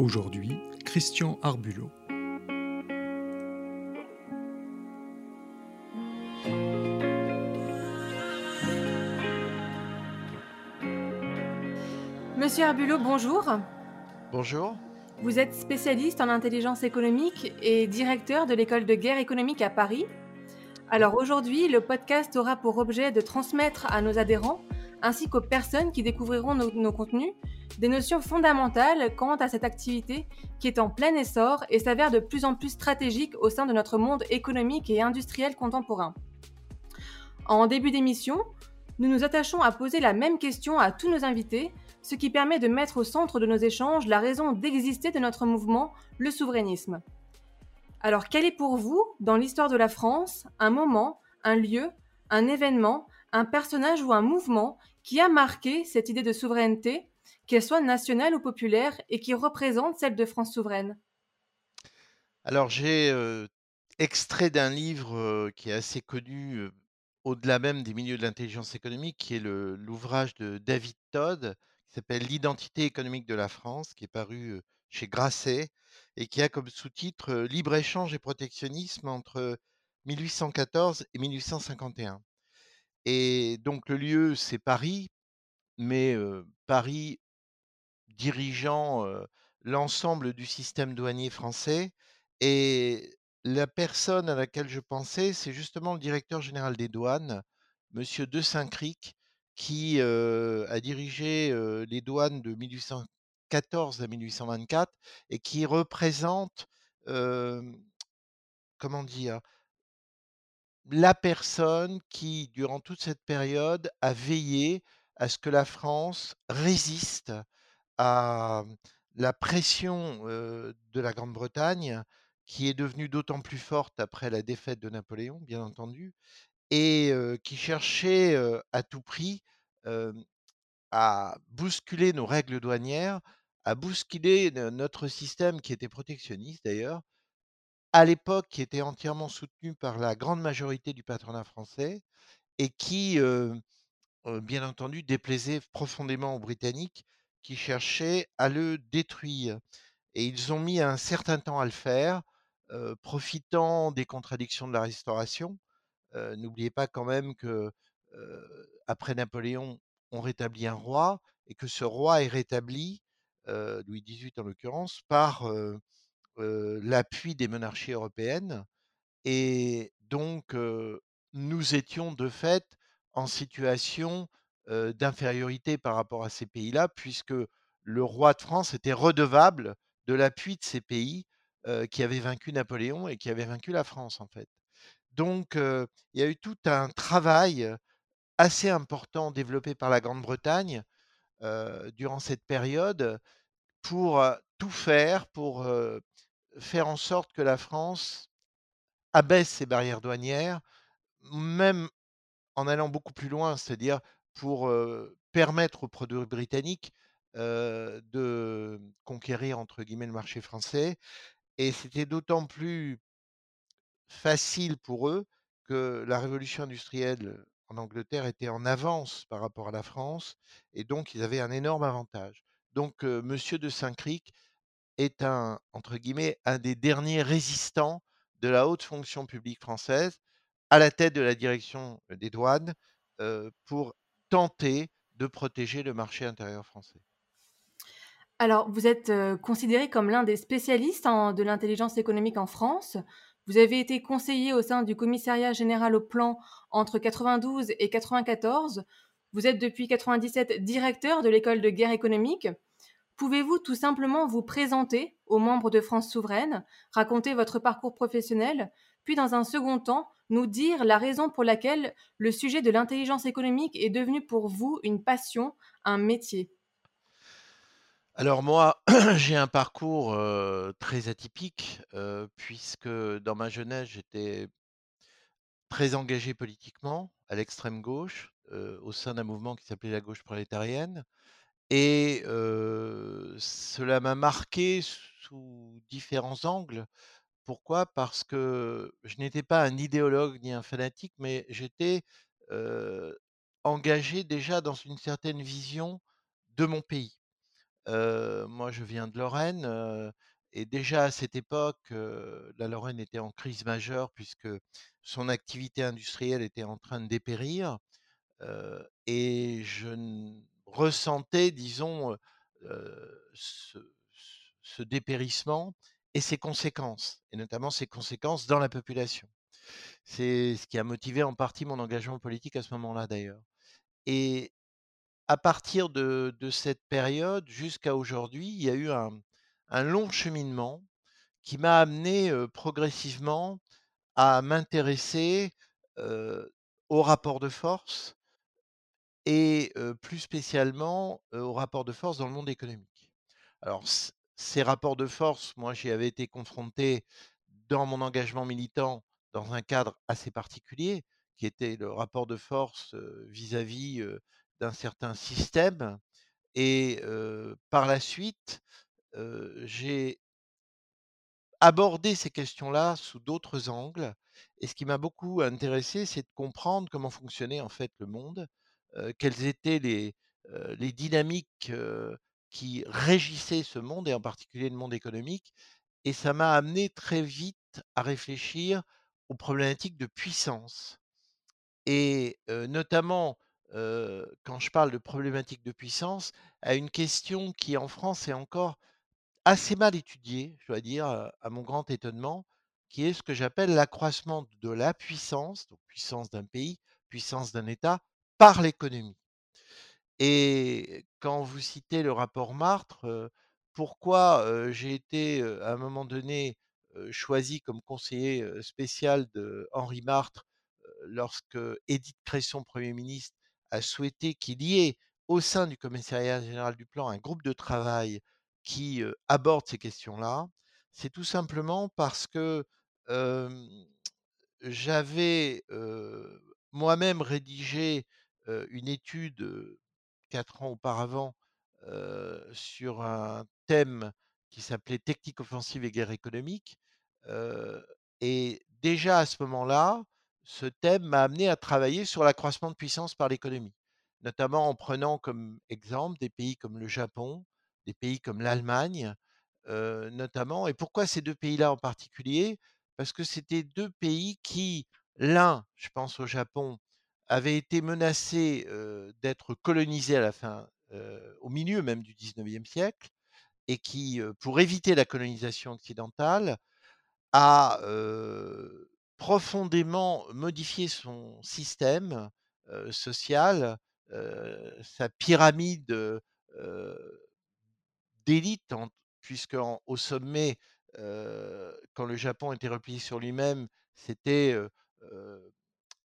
Aujourd'hui, Christian Arbulot. Monsieur Arbulot, bonjour. Bonjour. Vous êtes spécialiste en intelligence économique et directeur de l'école de guerre économique à Paris. Alors aujourd'hui, le podcast aura pour objet de transmettre à nos adhérents, ainsi qu'aux personnes qui découvriront nos, nos contenus, des notions fondamentales quant à cette activité qui est en plein essor et s'avère de plus en plus stratégique au sein de notre monde économique et industriel contemporain. En début d'émission, nous nous attachons à poser la même question à tous nos invités, ce qui permet de mettre au centre de nos échanges la raison d'exister de notre mouvement, le souverainisme. Alors quel est pour vous, dans l'histoire de la France, un moment, un lieu, un événement, un personnage ou un mouvement qui a marqué cette idée de souveraineté, qu'elle soit nationale ou populaire, et qui représente celle de France souveraine Alors j'ai euh, extrait d'un livre euh, qui est assez connu euh, au-delà même des milieux de l'intelligence économique, qui est l'ouvrage de David Todd, qui s'appelle L'identité économique de la France, qui est paru chez Grasset et qui a comme sous-titre Libre-échange et protectionnisme entre 1814 et 1851. Et donc le lieu, c'est Paris, mais euh, Paris dirigeant l'ensemble du système douanier français. Et la personne à laquelle je pensais, c'est justement le directeur général des douanes, Monsieur De Saint-Cric, qui a dirigé les douanes de 1814 à 1824 et qui représente, comment dire, la personne qui, durant toute cette période, a veillé à ce que la France résiste à la pression de la Grande-Bretagne, qui est devenue d'autant plus forte après la défaite de Napoléon, bien entendu, et qui cherchait à tout prix à bousculer nos règles douanières, à bousculer no- notre système qui était protectionniste d'ailleurs, à l'époque qui était entièrement soutenu par la grande majorité du patronat français et qui, bien entendu, déplaisait profondément aux Britanniques qui cherchaient à le détruire. Et ils ont mis un certain temps à le faire, profitant des contradictions de la Restauration. N'oubliez pas quand même que après Napoléon, on rétablit un roi et que ce roi est rétabli, Louis XVIII en l'occurrence, par l'appui des monarchies européennes. Et donc, nous étions de fait en situation d'infériorité par rapport à ces pays-là, puisque le roi de France était redevable de l'appui de ces pays qui avaient vaincu Napoléon et qui avaient vaincu la France, en fait. Donc, il y a eu tout un travail assez important développé par la Grande-Bretagne durant cette période pour tout faire pour faire en sorte que la France abaisse ses barrières douanières, même en allant beaucoup plus loin, c'est-à-dire pour permettre aux produits britanniques de conquérir entre guillemets le marché français. Et c'était d'autant plus facile pour eux que la révolution industrielle en Angleterre était en avance par rapport à la France, et donc ils avaient un énorme avantage. Donc euh, Monsieur de Saint-Cric est un, entre guillemets, un des derniers résistants de la haute fonction publique française à la tête de la direction des douanes pour tenter de protéger le marché intérieur français? Alors, vous êtes considéré comme l'un des spécialistes de l'intelligence économique en France. Vous avez été conseiller au sein du commissariat général au plan entre 92 et 94. Vous êtes depuis 97 directeur de l'école de guerre économique. Pouvez-vous tout simplement vous présenter aux membres de France Souveraine, raconter votre parcours professionnel, puis dans un second temps, nous dire la raison pour laquelle le sujet de l'intelligence économique est devenu pour vous une passion, un métier Alors moi, j'ai un parcours euh, très atypique, euh, puisque dans ma jeunesse, j'étais très engagé politiquement à l'extrême gauche, euh, au sein d'un mouvement qui s'appelait la gauche prolétarienne. Et cela m'a marqué sous différents angles. Pourquoi? Parce que je n'étais pas un idéologue ni un fanatique, mais j'étais engagé déjà dans une certaine vision de mon pays. Moi, je viens de Lorraine, et déjà à cette époque, la Lorraine était en crise majeure puisque son activité industrielle était en train de dépérir, et je ressentais, disons, ce dépérissement et ses conséquences et notamment ses conséquences dans la population. C'est ce qui a motivé en partie mon engagement politique à ce moment-là, d'ailleurs et à partir de cette période jusqu'à aujourd'hui, il y a eu un long cheminement qui m'a amené, progressivement à m'intéresser, heu, aux rapports de force et plus spécialement, heu, aux rapports de force dans le monde économique. Alors ces rapports de force, moi, j'y avais été confronté dans mon engagement militant dans un cadre assez particulier, qui était le rapport de force, vis-à-vis, d'un certain système et par la suite, j'ai abordé ces questions-là sous d'autres angles et ce qui m'a beaucoup intéressé, c'est de comprendre comment fonctionnait en fait le monde, quelles étaient les, les dynamiques, qui régissaient ce monde et en particulier le monde économique et ça m'a amené très vite à réfléchir aux problématiques de puissance et notamment, quand je parle de problématiques de puissance, à une question qui en France est encore assez mal étudiée, je dois dire, à mon grand étonnement, qui est ce que j'appelle l'accroissement de la puissance, donc puissance d'un pays, puissance d'un État, par l'économie. Et quand vous citez le rapport Martre, pourquoi, j'ai été, à un moment donné, choisi comme conseiller, spécial de Henri Martre, lorsque Édith Cresson, Premier ministre, a souhaité qu'il y ait, au sein du Commissariat général du plan, un groupe de travail qui, aborde ces questions-là? C'est tout simplement parce que, j'avais, moi-même rédigé, une étude, 4 ans auparavant, sur un thème qui s'appelait «Technique offensive et guerre économique», et déjà à ce moment-là, ce thème m'a amené à travailler sur l'accroissement de puissance par l'économie. Notamment en prenant comme exemple des pays comme le Japon, des pays comme l'Allemagne, notamment et pourquoi ces 2 pays-là en particulier? Parce que c'était 2 pays qui, l'un, je pense au Japon, avait été menacé, heu, d'être colonisé à la fin, au milieu même du 19e siècle et qui, pour éviter la colonisation occidentale, a, profondément modifié son système, social, sa pyramide, d'élite en puisqu'en au sommet, quand le Japon était replié sur lui-même, c'était,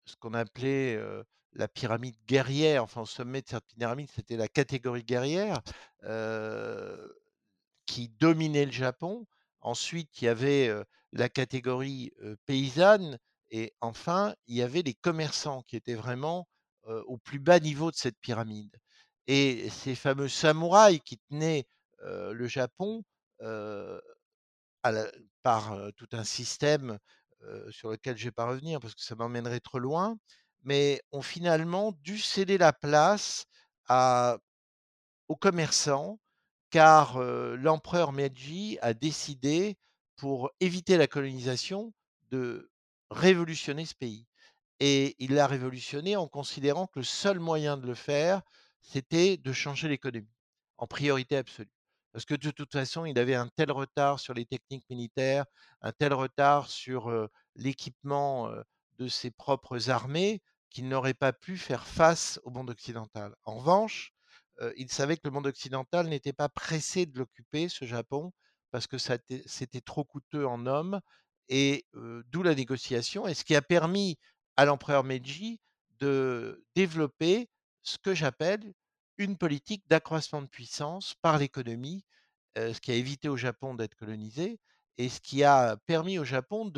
ce qu'on appelait, la pyramide guerrière, enfin au sommet de cette pyramide, c'était la catégorie guerrière, qui dominait le Japon. Ensuite, il y avait, la catégorie, paysanne et enfin, il y avait les commerçants qui étaient vraiment, au plus bas niveau de cette pyramide et ces fameux samouraïs qui tenaient, le Japon, par, tout un système, sur lequel je vais pas revenir parce que ça m'emmènerait trop loin, mais ont finalement dû céder la place aux commerçants car, heu, l'empereur Meiji a décidé, pour éviter la colonisation, de révolutionner ce pays et il l'a révolutionné en considérant que le seul moyen de le faire, c'était de changer l'économie, en priorité absolue. Parce que de toute façon, il avait un tel retard sur les techniques militaires, un tel retard sur, l'équipement, de ses propres armées, qu'il n'aurait pas pu faire face au monde occidental. En revanche, il savait que le monde occidental n'était pas pressé de l'occuper, ce Japon, parce que c'était trop coûteux en hommes et d'où la négociation et ce qui a permis à l'empereur Meiji de développer ce que j'appelle une politique d'accroissement de puissance par l'économie, ce qui a évité au Japon d'être colonisé et ce qui a permis au Japon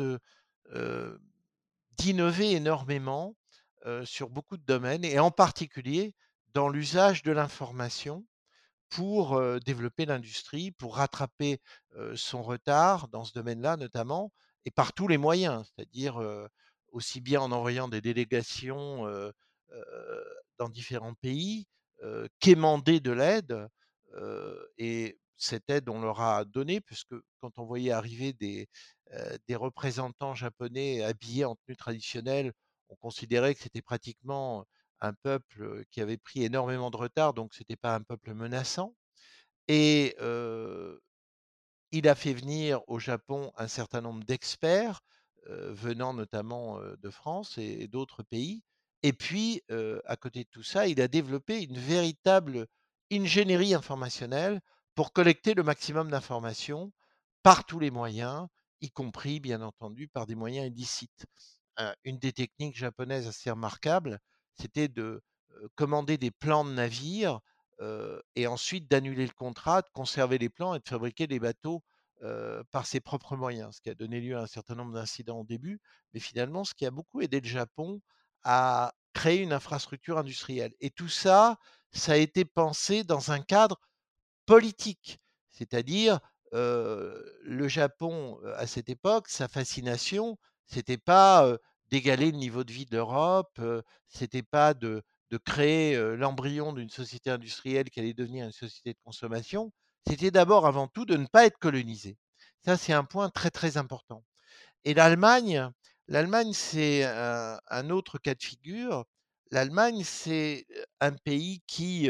d'innover énormément, sur beaucoup de domaines et en particulier dans l'usage de l'information pour, développer l'industrie, pour rattraper, son retard dans ce domaine-là notamment et par tous les moyens. C'est-à-dire, aussi bien en envoyant des délégations, dans différents pays, quémander de l'aide, et cette aide, on leur a donné puisque quand on voyait arriver des, des représentants japonais habillés en tenue traditionnelle, on considérait que c'était pratiquement un peuple, qui avait pris énormément de retard, donc c'était pas un peuple menaçant et il a fait venir au Japon un certain nombre d'experts, venant notamment, de France et d'autres pays et puis, à côté de tout ça, il a développé une véritable ingénierie informationnelle pour collecter le maximum d'informations par tous les moyens, y compris bien entendu par des moyens illicites. Une des techniques japonaises assez remarquables, c'était de, commander des plans de navires, et ensuite d'annuler le contrat, de conserver les plans et de fabriquer des bateaux, par ses propres moyens. Ce qui a donné lieu à un certain nombre d'incidents au début, mais finalement ce qui a beaucoup aidé le Japon à créer une infrastructure industrielle et tout ça, ça a été pensé dans un cadre politique. C'est-à-dire, le Japon, à cette époque, sa fascination, c'était pas, d'égaler le niveau de vie de l'Europe, heu, c'était pas de de créer, l'embryon d'une société industrielle qui allait devenir une société de consommation. C'était d'abord, avant tout, de ne pas être colonisé. Ça, c'est un point très, très important et l'Allemagne l'Allemagne, c'est un autre cas de figure. L'Allemagne, c'est, un pays qui,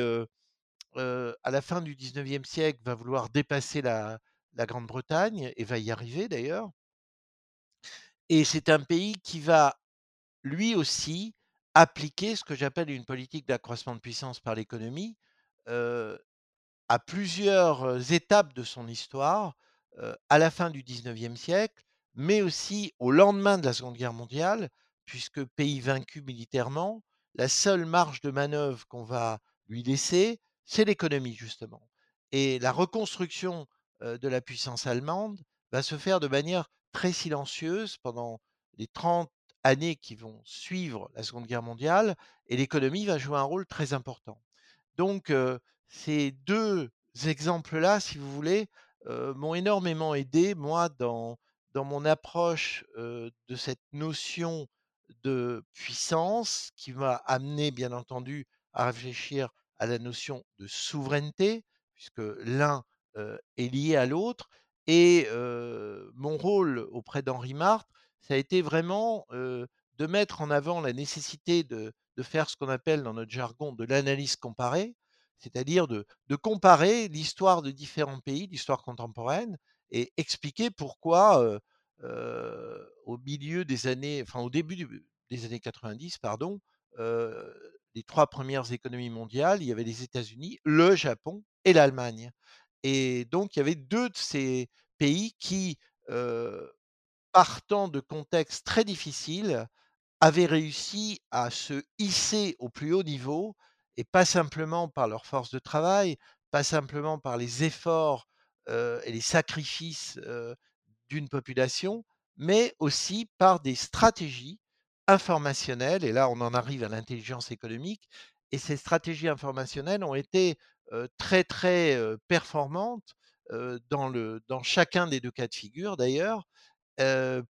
à la fin du 19e siècle, va vouloir dépasser la Grande-Bretagne et va y arriver d'ailleurs et c'est un pays qui va, lui aussi, appliquer ce que j'appelle une politique d'accroissement de puissance par l'économie, à plusieurs, étapes de son histoire, à la fin du 19e siècle, mais aussi au lendemain de la Seconde Guerre mondiale, puisque pays vaincu militairement, la seule marge de manœuvre qu'on va lui laisser, c'est l'économie justement et la reconstruction, de la puissance allemande va se faire de manière très silencieuse pendant les 30 années qui vont suivre la Seconde Guerre mondiale et l'économie va jouer un rôle très important. Donc ces 2 exemples-là, si vous voulez, m'ont énormément aidé, moi, dans dans mon approche, de cette notion de puissance qui m'a amené, bien entendu, à réfléchir à la notion de souveraineté, puisque l'un, est lié à l'autre et mon rôle auprès d'Henri Martre, ça a été vraiment, de mettre en avant la nécessité de faire ce qu'on appelle dans notre jargon de l'analyse comparée, c'est-à-dire de comparer l'histoire de différents pays, l'histoire contemporaine et expliquer pourquoi, au milieu des années enfin au début des années 90 pardon, les 3 premières économies mondiales, il y avait les États-Unis, le Japon et l'Allemagne. Et donc il y avait 2 de ces pays qui, partant de contextes très difficiles, avaient réussi à se hisser au plus haut niveau et pas simplement par leur force de travail, pas simplement par les efforts, et les sacrifices, heu, d'une population, mais aussi par des stratégies informationnelles et là, on en arrive à l'intelligence économique et ces stratégies informationnelles ont été, heu, très, très, performantes, dans le dans chacun des 2 cas de figure d'ailleurs,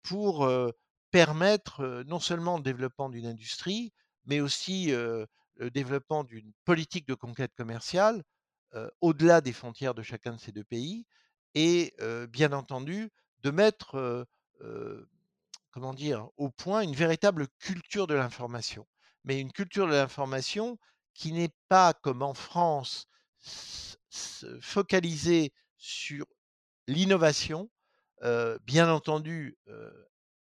pour, permettre, non seulement le développement d'une industrie, mais aussi, le développement d'une politique de conquête commerciale, au-delà des frontières de chacun de ces 2 pays et heu, bien entendu, de mettre, heu, comment dire? Au point une véritable culture de l'information. Mais une culture de l'information qui n'est pas comme en France focalisée sur l'innovation, bien entendu,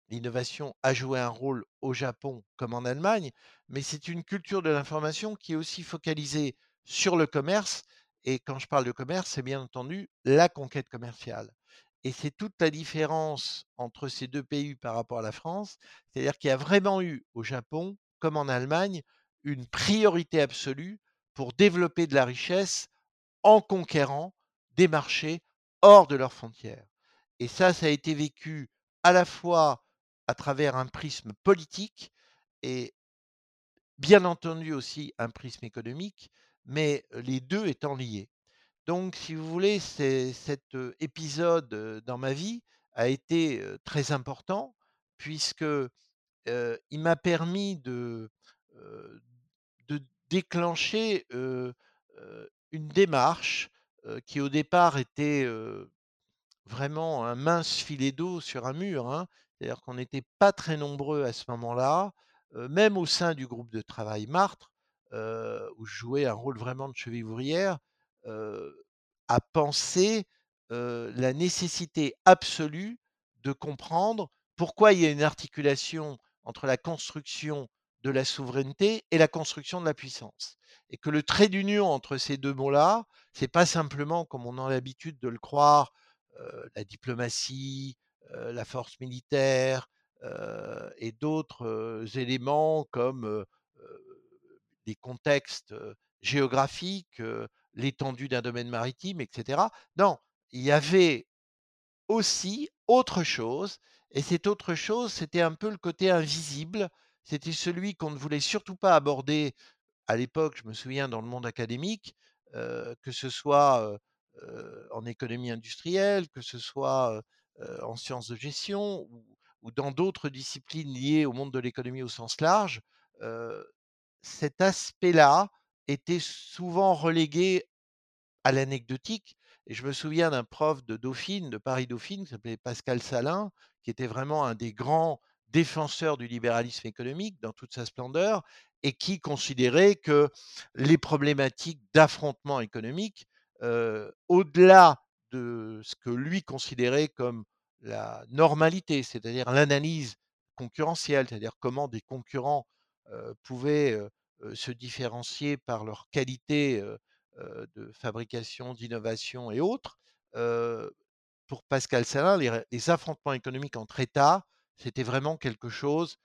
l'innovation a joué un rôle au Japon comme en Allemagne, mais c'est une culture de l'information qui est aussi focalisée sur le commerce et quand je parle de commerce, c'est bien entendu la conquête commerciale et c'est toute la différence entre ces 2 pays par rapport à la France. C'est-à-dire qu'il y a vraiment eu au Japon, comme en Allemagne, une priorité absolue pour développer de la richesse en conquérant des marchés hors de leurs frontières et ça, ça a été vécu à la fois à travers un prisme politique et bien entendu aussi un prisme économique, mais les 2 étant liés. Donc si vous voulez, cet, épisode, dans ma vie a été, très important puisque, il m'a permis de, déclencher, une démarche, qui au départ était, vraiment un mince filet d'eau sur un mur, hein. C'est-à-dire qu'on n'était pas très nombreux à ce moment-là, même au sein du groupe de travail Martre, où je jouais un rôle vraiment de cheville ouvrière, heu, à penser, heu, la nécessité absolue de comprendre pourquoi il y a une articulation entre la construction de la souveraineté et la construction de la puissance. Et que le trait d'union entre ces 2 mots-là, c'est pas simplement comme on a l'habitude de le croire, la diplomatie, la force militaire, et d'autres, éléments comme, des contextes, géographiques, l'étendue d'un domaine maritime et cetera. Non, il y avait aussi autre chose et cette autre chose, c'était un peu le côté invisible. C'était celui qu'on ne voulait surtout pas aborder à l'époque, je me souviens dans le monde académique, que ce soit, en économie industrielle, que ce soit, en sciences de gestion ou dans d'autres disciplines liées au monde de l'économie au sens large, cet aspect-là était souvent relégué à l'anecdotique et je me souviens d'un prof de Dauphine, de Paris-Dauphine, qui s'appelait Pascal Salin, qui était vraiment un des grands défenseurs du libéralisme économique dans toute sa splendeur et qui considérait que les problématiques d'affrontement économique, heu, au-delà de ce que lui considérait comme la normalité, c'est-à-dire l'analyse concurrentielle, c'est-à-dire comment des concurrents, pouvaient, heu heu, se différencier par leur qualité, de fabrication, d'innovation et autres. Pour Pascal Salin, les affrontements économiques entre États, c'était vraiment quelque chose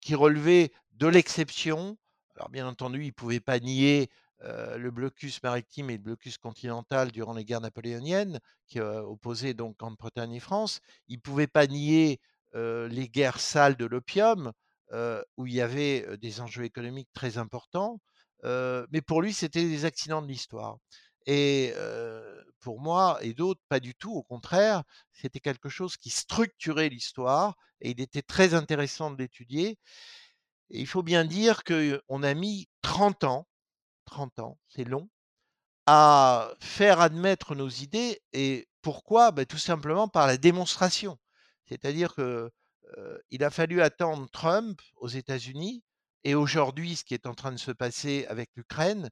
qui relevait de l'exception. Alors bien entendu, il ne pouvait pas nier, le blocus maritime et le blocus continental durant les guerres napoléoniennes, qui, opposaient donc Grande-Bretagne et France. Il ne pouvait pas nier, les guerres sales de l'opium, où il y avait, des enjeux économiques très importants. Mais pour lui, c'était des accidents de l'histoire et pour moi et d'autres, pas du tout. Au contraire, c'était quelque chose qui structurait l'histoire et il était très intéressant de l'étudier et il faut bien dire qu'on a mis 30 ans, 30 ans, c'est long, à faire admettre nos idées et pourquoi? Bah, tout simplement par la démonstration. C'est-à-dire que, il a fallu attendre Trump aux États-Unis et aujourd'hui ce qui est en train de se passer avec l'Ukraine,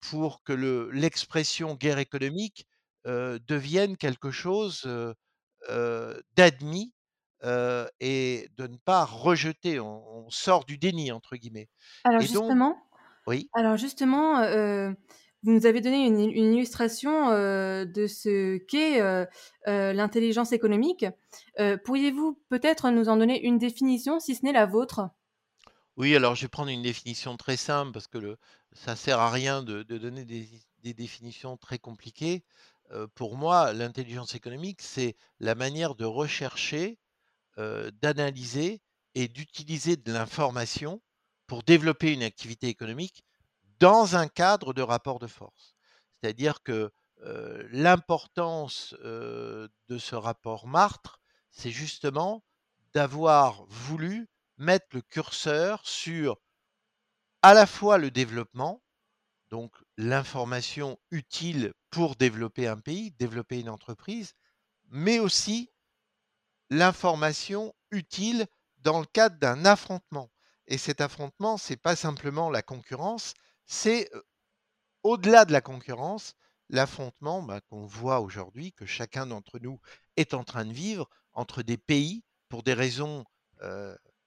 pour que le l'expression guerre économique, devienne quelque chose, d'admis, et de ne pas rejeter. On on sort du «déni» entre guillemets Alors et donc justement oui? alors justement, vous nous avez donné une illustration, heu, de ce qu'est, heu heu, l'intelligence économique. Pourriez-vous peut-être nous en donner une définition, si ce n'est la vôtre? Oui, alors je vais prendre une définition très simple parce que ça sert à rien de donner des définitions très compliquées. Pour moi, l'intelligence économique, c'est la manière de rechercher, d'analyser et d'utiliser de l'information pour développer une activité économique dans un cadre de rapport de force. C'est-à-dire que, l'importance, de ce rapport Martre, c'est justement d'avoir voulu mettre le curseur sur à la fois le développement, donc l'information utile pour développer un pays, développer une entreprise, mais aussi l'information utile dans le cadre d'un affrontement. Et cet affrontement, c'est pas simplement la concurrence, c'est, au-delà de la concurrence, l'affrontement, bah, qu'on voit aujourd'hui, que chacun d'entre nous est en train de vivre entre des pays pour des raisons,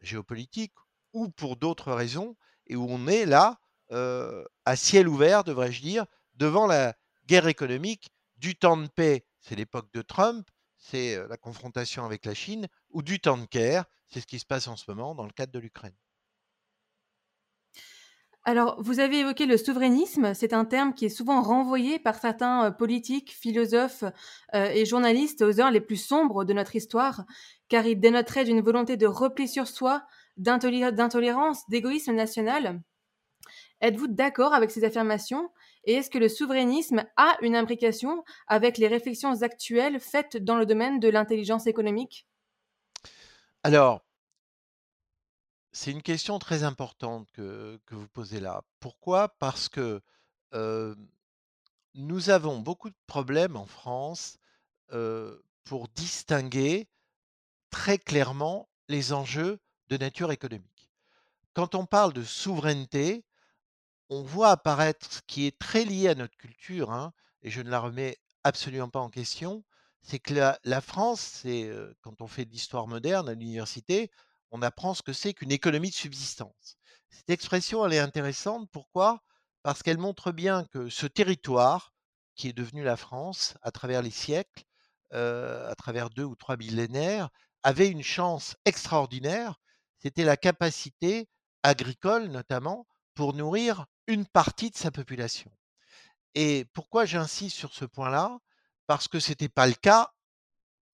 géopolitiques ou pour d'autres raisons et où on est là, à ciel ouvert, devrais-je dire, devant la guerre économique du temps de paix, c'est l'époque de Trump, c'est, la confrontation avec la Chine ou du temps de guerre, c'est ce qui se passe en ce moment dans le cadre de l'Ukraine. Alors, vous avez évoqué le souverainisme. C'est un terme qui est souvent renvoyé par certains, heu, politiques, philosophes, heu et journalistes aux heures les plus sombres de notre histoire, car il dénoterait d'une volonté de repli sur soi, d'intoléra d'intolérance, d'égoïsme national. Êtes-vous d'accord avec ces affirmations? Et est-ce que le souverainisme a une imbrication avec les réflexions actuelles faites dans le domaine de l'intelligence économique? Alors C'est une question très importante que vous posez là. Pourquoi? Parce que, nous avons beaucoup de problèmes en France, pour distinguer très clairement les enjeux de nature économique. Quand on parle de souveraineté, on voit apparaître ce qui est très lié à notre culture, hein, et je ne la remets absolument pas en question, c'est que la France, quand on fait de l'histoire moderne à l'université, on apprend ce que c'est qu'une économie de subsistance. Cette expression, elle est intéressante, pourquoi? Parce qu'elle montre bien que ce territoire, qui est devenu la France à travers les siècles, heu, à travers 2 ou 3 millénaires, avait une chance extraordinaire, c'était la capacité agricole notamment, pour nourrir une partie de sa population. Et pourquoi j'insiste sur ce point-là? Parce que c'était pas le cas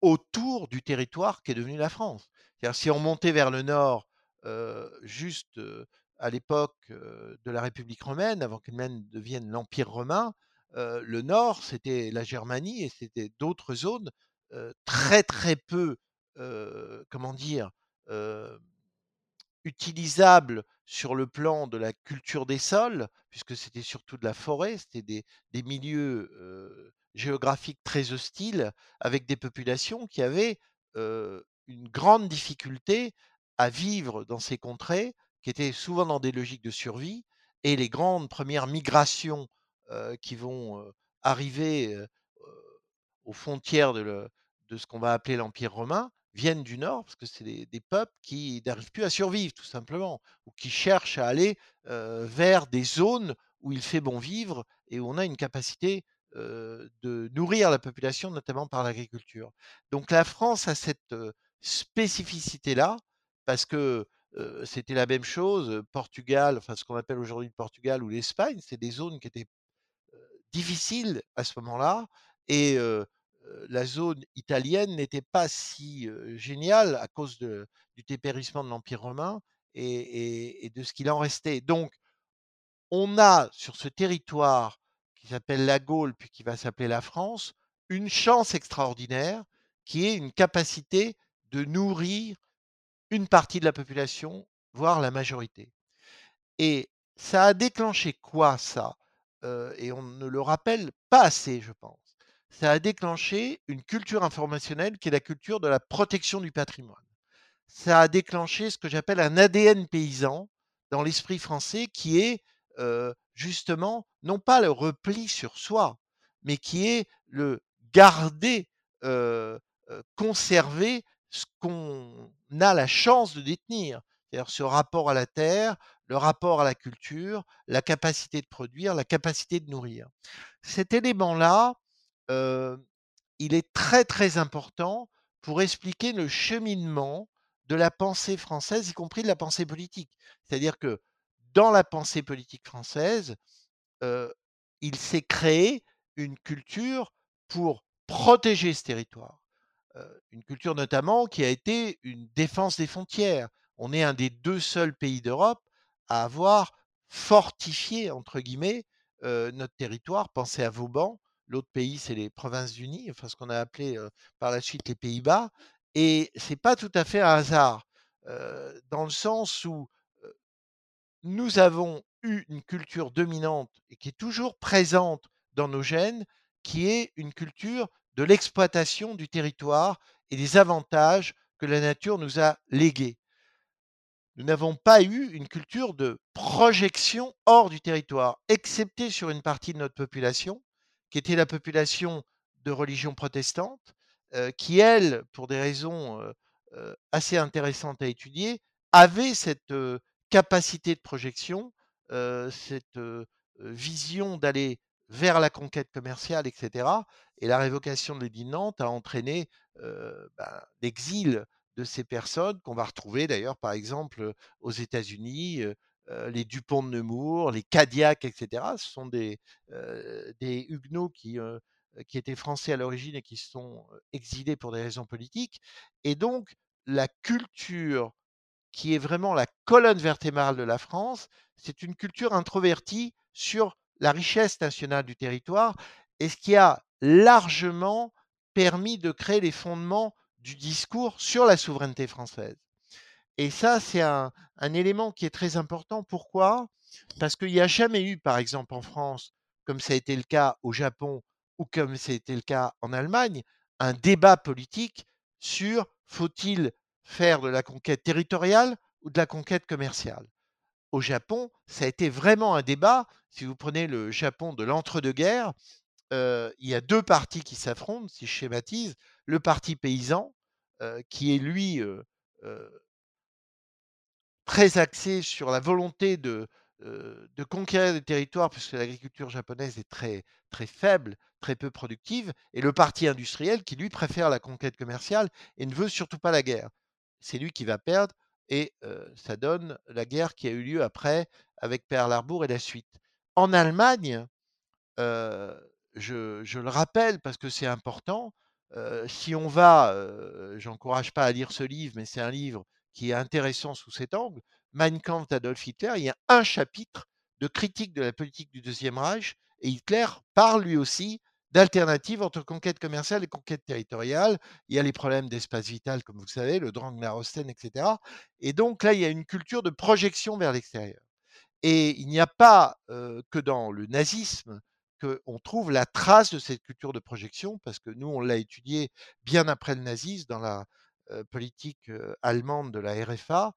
autour du territoire qui est devenu la France. Si on montait vers le nord, heu, juste, heu, à l'époque, heu, de la République romaine, avant qu'elle même devienne l'Empire romain, le nord, c'était la Germanie et c'était d'autres zones, très, très peu, comment dire? Heu Utilisable sur le plan de la culture des sols, puisque c'était surtout de la forêt, c'était des milieux, heu, géographiques très hostiles, avec des populations qui avaient, une grande difficulté à vivre dans ces contrées, qui étaient souvent dans des logiques de survie et les grandes premières migrations, qui vont, arriver, aux frontières de ce qu'on va appeler l'Empire romain, viennent du nord, parce que c'est des peuples qui n'arrivent plus à survivre tout simplement, ou qui cherchent à aller, vers des zones où il fait bon vivre et où on a une capacité, de nourrir la population, notamment par l'agriculture. Donc la France a cette, spécificité-là, parce que, c'était la même chose, Portugal, enfin ce qu'on appelle aujourd'hui le Portugal ou l'Espagne, c'est des zones qui étaient difficiles à ce moment-là et la zone italienne n'était pas si, géniale à cause du dépérissement de l'Empire romain et et de ce qu'il en restait. Donc on a sur ce territoire qui s'appelle la Gaule, puis qui va s'appeler la France, une chance extraordinaire qui est une capacité de nourrir une partie de la population, voire la majorité. Et ça a déclenché quoi ça? Heu et on ne le rappelle pas assez, je pense. Ça a déclenché une culture informationnelle qui est la culture de la protection du patrimoine. Ça a déclenché ce que j'appelle un ADN paysan dans l'esprit français qui est, heu, justement, non pas le repli sur soi, mais qui est le garder, conserver ce qu'on a la chance de détenir. C'est-à-dire ce rapport à la terre, le rapport à la culture, la capacité de produire, la capacité de nourrir. Cet élément-là, il est très, très important pour expliquer le cheminement de la pensée française, y compris de la pensée politique. C'est-à-dire que dans la pensée politique française, il s'est créé une culture pour protéger ce territoire. Une culture notamment qui a été une défense des frontières. On est un des 2 seuls pays d'Europe à avoir «fortifié» entre guillemets, notre territoire. Pensez à Vauban, l'autre pays, c'est les Provinces-Unies, enfin ce qu'on a appelé, par la suite les Pays-Bas et c'est pas tout à fait un hasard, dans le sens où, nous avons eu une culture dominante et qui est toujours présente dans nos gènes, qui est une culture de l'exploitation du territoire et des avantages que la nature nous a légués. Nous n'avons pas eu une culture de projection hors du territoire, excepté sur une partie de notre population, qui était la population de religion protestante, heu, qui elle, pour des raisons, heu heu, assez intéressantes à étudier, avait cette, capacité de projection, cette, vision d'aller vers la conquête commerciale et cetera et la révocation de l'édit de Nantes a entraîné, ben, l'exil de ces personnes qu'on va retrouver d'ailleurs, par exemple, aux États-Unis, les Dupont de Nemours, les Cadillac et cetera. Ce sont des, huguenots qui, qui étaient français à l'origine et qui sont, exilés pour des raisons politiques et donc la culture qui est vraiment la colonne vertébrale de la France, c'est une culture introvertie sur la richesse nationale du territoire et ce qui a largement permis de créer les fondements du discours sur la souveraineté française. Et ça, c'est un, élément qui est très important. Pourquoi? Parce qu'il n'y a jamais eu, par exemple, en France, comme ça a été le cas au Japon ou comme ça a été le cas en Allemagne, un débat politique sur faut-il faire de la conquête territoriale ou de la conquête commerciale? Au Japon, ça a été vraiment un débat. Si vous prenez le Japon de l'entre-deux-guerres, il y a deux partis qui s'affrontent, si je schématise. Le parti paysan, qui est lui très axé sur la volonté de, de conquérir des territoires, puisque l'agriculture japonaise est très, très faible, très peu productive, et le parti industriel qui, lui, préfère la conquête commerciale et ne veut surtout pas la guerre. C'est lui qui va perdre, et ça donne la guerre qui a eu lieu après avec Pearl Harbor et la suite. En Allemagne, je, le rappelle parce que c'est important, si on va, j'encourage pas à lire ce livre, mais c'est un livre qui est intéressant sous cet angle, Mein Kampf d'Adolf Hitler, il y a un chapitre de critique de la politique du Deuxième Reich, et Hitler parle lui aussi d'alternatives entre conquête commerciale et conquête territoriale. Il y a les problèmes d'espace vital, comme vous le savez, le Drang Narosten, etc. Et donc là, il y a une culture de projection vers l'extérieur. Et il n'y a pas que dans le nazisme qu'on trouve la trace de cette culture de projection, parce que nous, on l'a étudié bien après le nazisme dans la politique allemande de la RFA,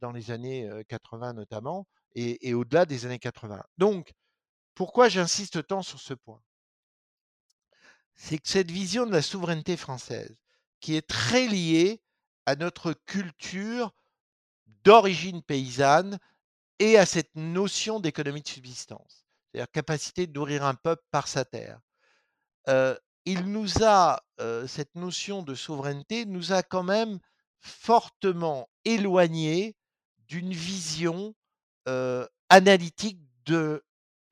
dans les années 80 notamment, et au-delà des années 80. Donc, pourquoi j'insiste tant sur ce point? C'est que cette vision de la souveraineté française, qui est très liée à notre culture d'origine paysanne et à cette notion d'économie de subsistance c'est-à-dire capacité de nourrir un peuple par sa terre. il nous a, cette notion de souveraineté nous a quand même fortement éloigné d'une vision analytique de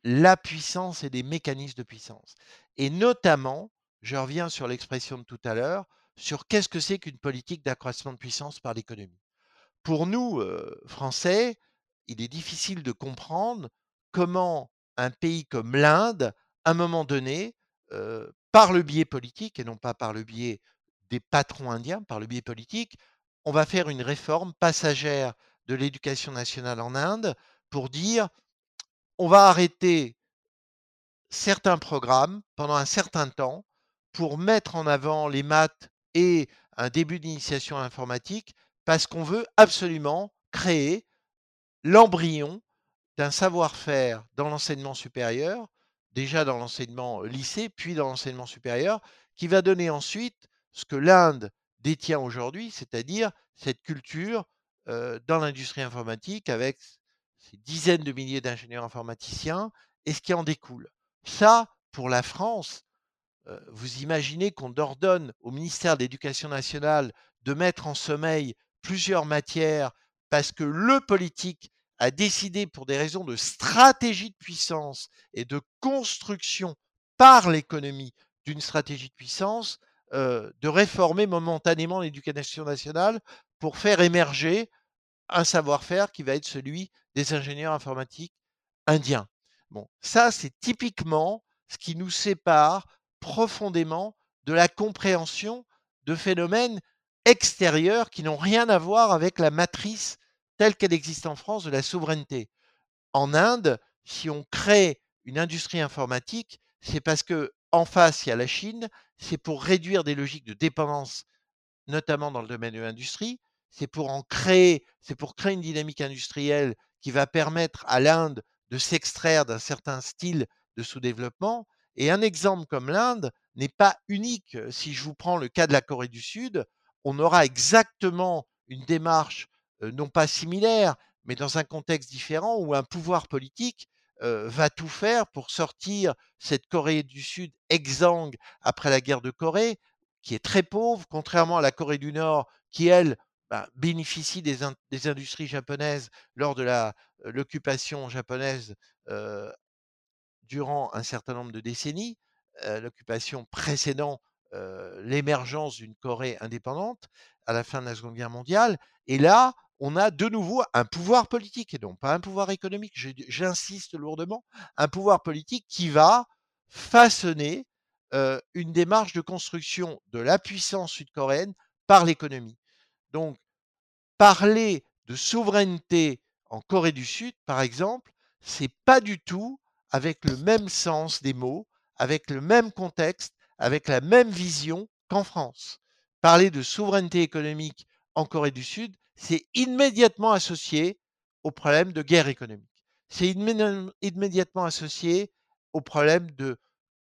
la puissance et des mécanismes de puissance. Et notamment, je reviens sur l'expression de tout à l'heure, sur qu'est-ce que c'est qu'une politique d'accroissement de puissance par l'économie. Pour nous, Français, il est difficile de comprendre comment un pays comme l'Inde, à un moment donné, par le biais politique et non pas par le biais des patrons indiens, par le biais politique, on va faire une réforme passagère de l'éducation nationale en Inde pour dire on va arrêter certains programmes pendant un certain temps pour mettre en avant les maths et un début d'initiation informatique parce qu'on veut absolument créer l'embryon d'un savoir-faire dans l'enseignement supérieur, déjà dans l'enseignement lycée, puis dans l'enseignement supérieur, qui va donner ensuite ce que l'Inde détient aujourd'hui, c'est-à-dire cette culture dans l'industrie informatique avec ces dizaines de milliers d'ingénieurs informaticiens et ce qui en découle. Ça, pour la France, vous imaginez qu'on ordonne au ministère de l'Éducation nationale de mettre en sommeil plusieurs matières parce que le politique a décidé pour des raisons de stratégie de puissance et de construction par l'économie d'une stratégie de puissance, de réformer momentanément l'éducation nationale pour faire émerger un savoir-faire qui va être celui des ingénieurs informatiques indiens. Bon, ça, c'est typiquement ce qui nous sépare profondément de la compréhension de phénomènes extérieurs qui n'ont rien à voir avec la matrice telle qu'elle existe en France de la souveraineté. En Inde, si on crée une industrie informatique, c'est parce que en face, il y a la Chine, c'est pour réduire des logiques de dépendance, notamment dans le domaine de l'industrie, c'est pour en créer, c'est pour créer une dynamique industrielle qui va permettre à l'Inde de s'extraire d'un certain style de sous-développement. Et un exemple comme l'Inde n'est pas unique. Si je vous prends le cas de la Corée du Sud, on aura exactement une démarche non pas similaire, mais dans un contexte différent où un pouvoir politique va tout faire pour sortir cette Corée du Sud exsangue après la guerre de Corée, qui est très pauvre, contrairement à la Corée du Nord, qui, elle, bah, bénéficie des, industries japonaises lors de l'occupation japonaise durant un certain nombre de décennies, l'occupation précédant l'émergence d'une Corée indépendante à la fin de la Seconde Guerre mondiale. Et là, on a de nouveau un pouvoir politique et non pas un pouvoir économique. J'insiste lourdement, un pouvoir politique qui va façonner une démarche de construction de la puissance sud-coréenne par l'économie. Donc, parler de souveraineté en Corée du Sud, par exemple, c'est pas du tout avec le même sens des mots, avec le même contexte, avec la même vision qu'en France. Parler de souveraineté économique en Corée du Sud, c'est immédiatement associé au problème de guerre économique. C'est immédiatement associé au problème de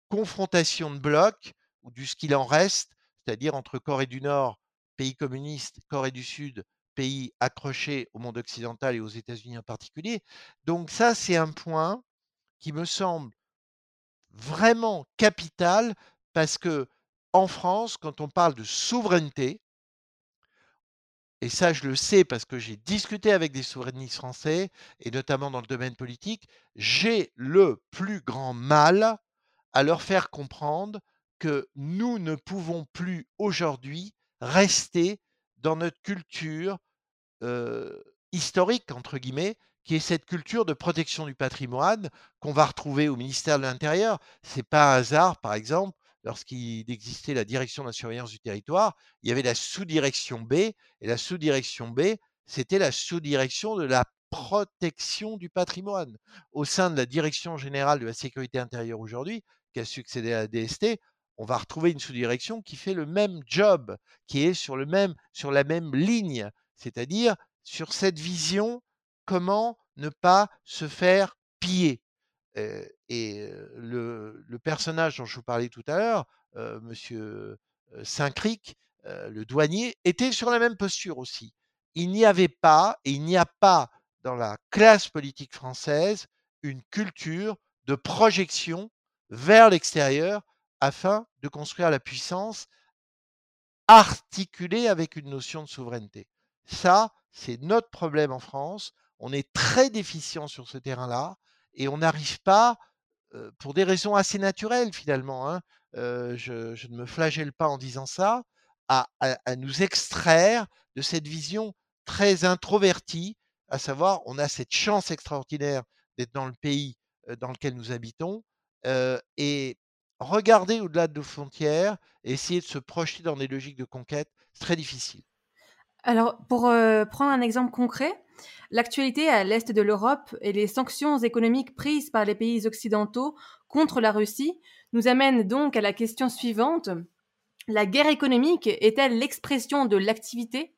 confrontation de blocs, ou du ce qu'il en reste, c'est-à-dire entre Corée du Nord, pays communiste, Corée du Sud, pays accrochés au monde occidental et aux États-Unis en particulier. Donc ça, c'est un point qui me semble vraiment capital parce que en France, quand on parle de souveraineté, et ça je le sais parce que j'ai discuté avec des souverainistes français, et notamment dans le domaine politique, j'ai le plus grand mal à leur faire comprendre que nous ne pouvons plus aujourd'hui rester dans notre culture historique, entre guillemets, qui est cette culture de protection du patrimoine qu'on va retrouver au ministère de l'Intérieur. C'est pas un hasard, par exemple, lorsqu'il existait la direction de la surveillance du territoire, il y avait la sous-direction B, et la sous-direction B, c'était la sous-direction de la protection du patrimoine. Au sein de la direction générale de la sécurité intérieure aujourd'hui, qui a succédé à la DST, on va retrouver une sous-direction qui fait le même job, qui est sur, le même, sur la même ligne, c'est-à-dire sur cette vision comment ne pas se faire piller? et le, personnage dont je vous parlais tout à l'heure, Monsieur Saint-Cric, le douanier, était sur la même posture aussi. Il n'y avait pas, et il n'y a pas dans la classe politique française, une culture de projection vers l'extérieur afin de construire la puissance articulée avec une notion de souveraineté. Ça, c'est notre problème en France. On est très déficient sur ce terrain-là et on n'arrive pas, pour des raisons assez naturelles finalement, hein, je, ne me flagelle pas en disant ça, à, nous extraire de cette vision très introvertie, à savoir on a cette chance extraordinaire d'être dans le pays dans lequel nous habitons et regarder au-delà de nos frontières et essayer de se projeter dans des logiques de conquête, c'est très difficile. Alors, pour prendre un exemple concret, l'actualité à l'est de l'Europe et les sanctions économiques prises par les pays occidentaux contre la Russie nous amènent donc à la question suivante. La guerre économique est-elle l'expression de l'activité,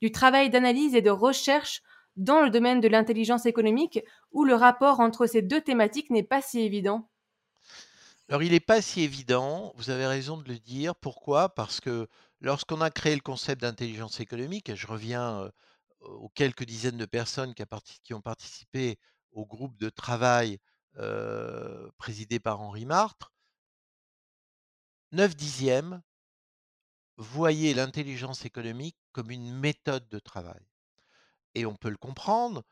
du travail d'analyse et de recherche dans le domaine de l'intelligence économique où le rapport entre ces deux thématiques n'est pas si évident? Alors, il n'est pas si évident, vous avez raison de le dire. Pourquoi? Parce que lorsqu'on a créé le concept d'intelligence économique, et je reviens aux quelques dizaines de personnes qui, ont participé au groupe de travail présidé par Henri Martre, 9 dixièmes voyaient l'intelligence économique comme une méthode de travail. Et on peut le comprendre,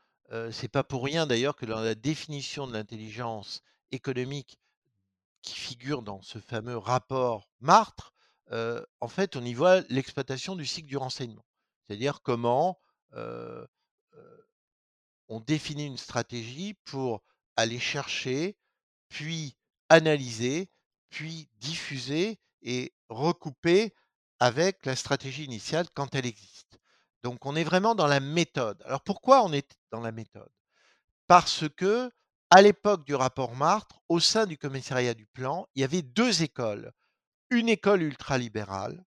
c'est pas pour rien d'ailleurs que dans la définition de l'intelligence économique qui figure dans ce fameux rapport Martre, en fait, on y voit l'exploitation du cycle du renseignement. C'est-à-dire comment on définit une stratégie pour aller chercher, puis analyser, puis diffuser et recouper avec la stratégie initiale quand elle existe. Donc on est vraiment dans la méthode. Alors pourquoi on est dans la méthode? Parce que à l'époque du rapport Martre, au sein du commissariat du plan, il y avait deux écoles. Une école ultralibérale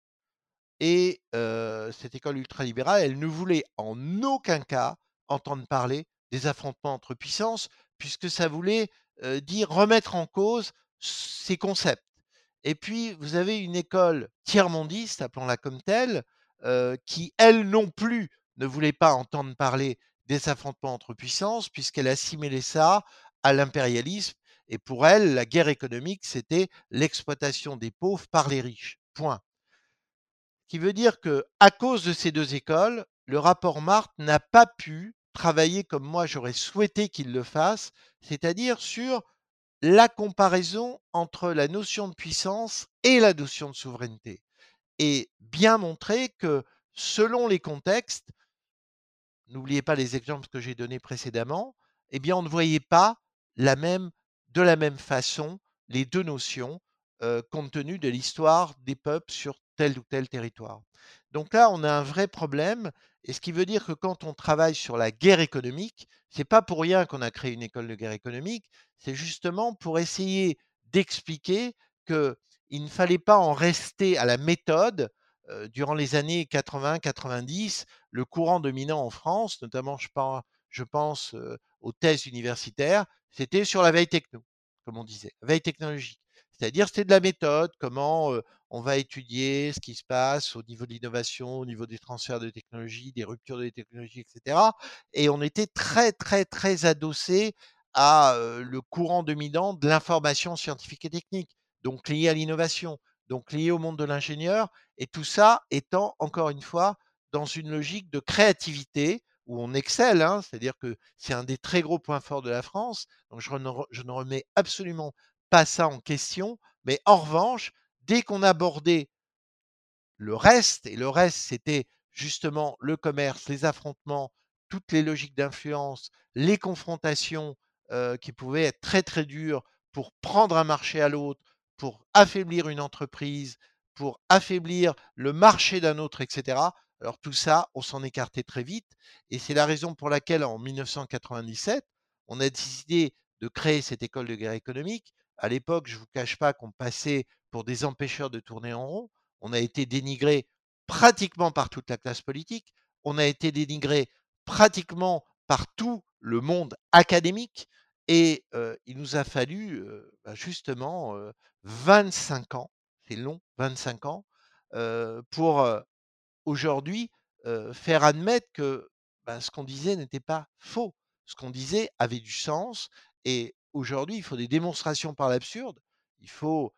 et cette école ultralibérale, elle ne voulait en aucun cas entendre parler des affrontements entre puissances, puisque ça voulait dire remettre en cause ces concepts. Et puis, vous avez une école tiers-mondiste, appelons-la comme telle, qui, elle non plus, ne voulait pas entendre parler des affrontements entre puissances, puisqu'elle assimilait ça à l'impérialisme. Et pour elle, la guerre économique, c'était l'exploitation des pauvres par les riches. Point qui veut dire que à cause de ces deux écoles, le rapport Marthe n'a pas pu travailler comme moi j'aurais souhaité qu'il le fasse, c'est-à-dire sur la comparaison entre la notion de puissance et la notion de souveraineté. Et bien montrer que selon les contextes, n'oubliez pas les exemples que j'ai donnés précédemment, eh bien on ne voyait pas la même, de la même façon les deux notions compte tenu de l'histoire des peuples sur tel ou tel territoire. Donc là, on a un vrai problème Et ce qui veut dire que quand on travaille sur la guerre économique, c'est pas pour rien qu'on a créé une école de guerre économique, c'est justement pour essayer d'expliquer qu'il ne fallait pas en rester à la méthode. Durant les années 80-90, le courant dominant en France, notamment je pense, je pense aux thèses universitaires, c'était sur la veille techno, comme on disait, veille technologique. C'est-à-dire, c'était de la méthode, comment on va étudier ce qui se passe au niveau de l'innovation, au niveau des transferts de technologies, des ruptures de technologies, etc. Et on était très, très, très adossé à le courant dominant de l'information scientifique et technique, donc lié à l'innovation, donc lié au monde de l'ingénieur, et tout ça étant, encore une fois, dans une logique de créativité où on excelle, hein, c'est-à-dire que c'est un des très gros points forts de la France. Donc je ne, je ne remets absolument pas ça en question, mais en revanche, dès qu'on abordait le reste, et le reste, c'était justement le commerce, les affrontements, toutes les logiques d'influence, les confrontations qui pouvaient être très très dures pour prendre un marché à l'autre, pour affaiblir une entreprise, pour affaiblir le marché d'un autre, etc. Alors tout ça, on s'en écartait très vite, et c'est la raison pour laquelle en 1997, on a décidé de créer cette école de guerre économique à l'époque, je ne vous cache pas qu'on passait pour des empêcheurs de tourner en rond. On a été dénigré pratiquement par toute la classe politique. On a été dénigré pratiquement par tout le monde académique. Et il nous a fallu bah, justement 25 ans, c'est long, 25 ans, pour aujourd'hui faire admettre que bah, ce qu'on disait n'était pas faux. Ce qu'on disait avait du sens. Et aujourd'hui, il faut des démonstrations par l'absurde. Il faut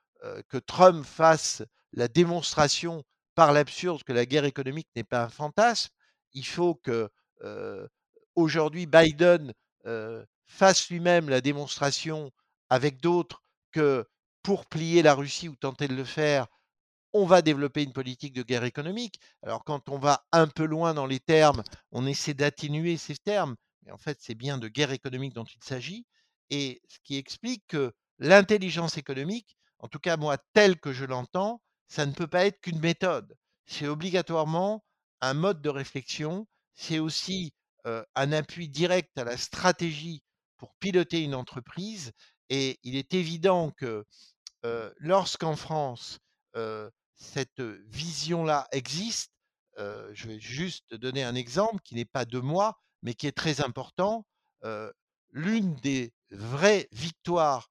que Trump fasse la démonstration par l'absurde que la guerre économique n'est pas un fantasme. Il faut que aujourd'hui Biden fasse lui-même la démonstration avec d'autres que pour plier la Russie ou tenter de le faire, on va développer une politique de guerre économique. Alors quand on va un peu loin dans les termes, on essaie d'atténuer ces termes, mais en fait c'est bien de guerre économique dont il s'agit et ce qui explique que l'intelligence économique, en tout cas moi tel que je l'entends, ça ne peut pas être qu'une méthode. C'est obligatoirement un mode de réflexion, c'est aussi un appui direct à la stratégie pour piloter une entreprise. Et il est évident que lorsqu'en France, cette vision-là existe, je vais juste donner un exemple qui n'est pas de moi, mais qui est très important. L'une des vraie victoire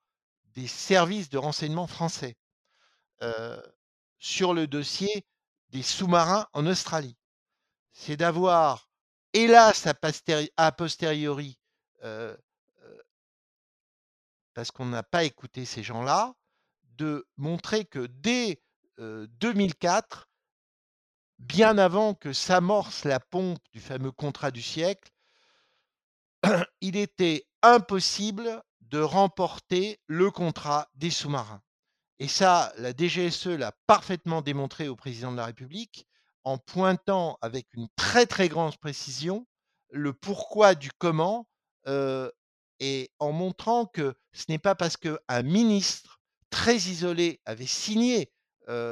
des services de renseignement français sur le dossier des sous-marins en Australie. C'est d'avoir, hélas, a posteriori, parce qu'on n'a pas écouté ces gens-là, de montrer que dès 2004, bien avant que s'amorce la pompe du fameux contrat du siècle, il était impossible de remporter le contrat des sous-marins. Et ça, la DGSE l'a parfaitement démontré au président de la République en pointant avec une très très grande précision le pourquoi du comment et en montrant que ce n'est pas parce qu'un ministre très isolé avait signé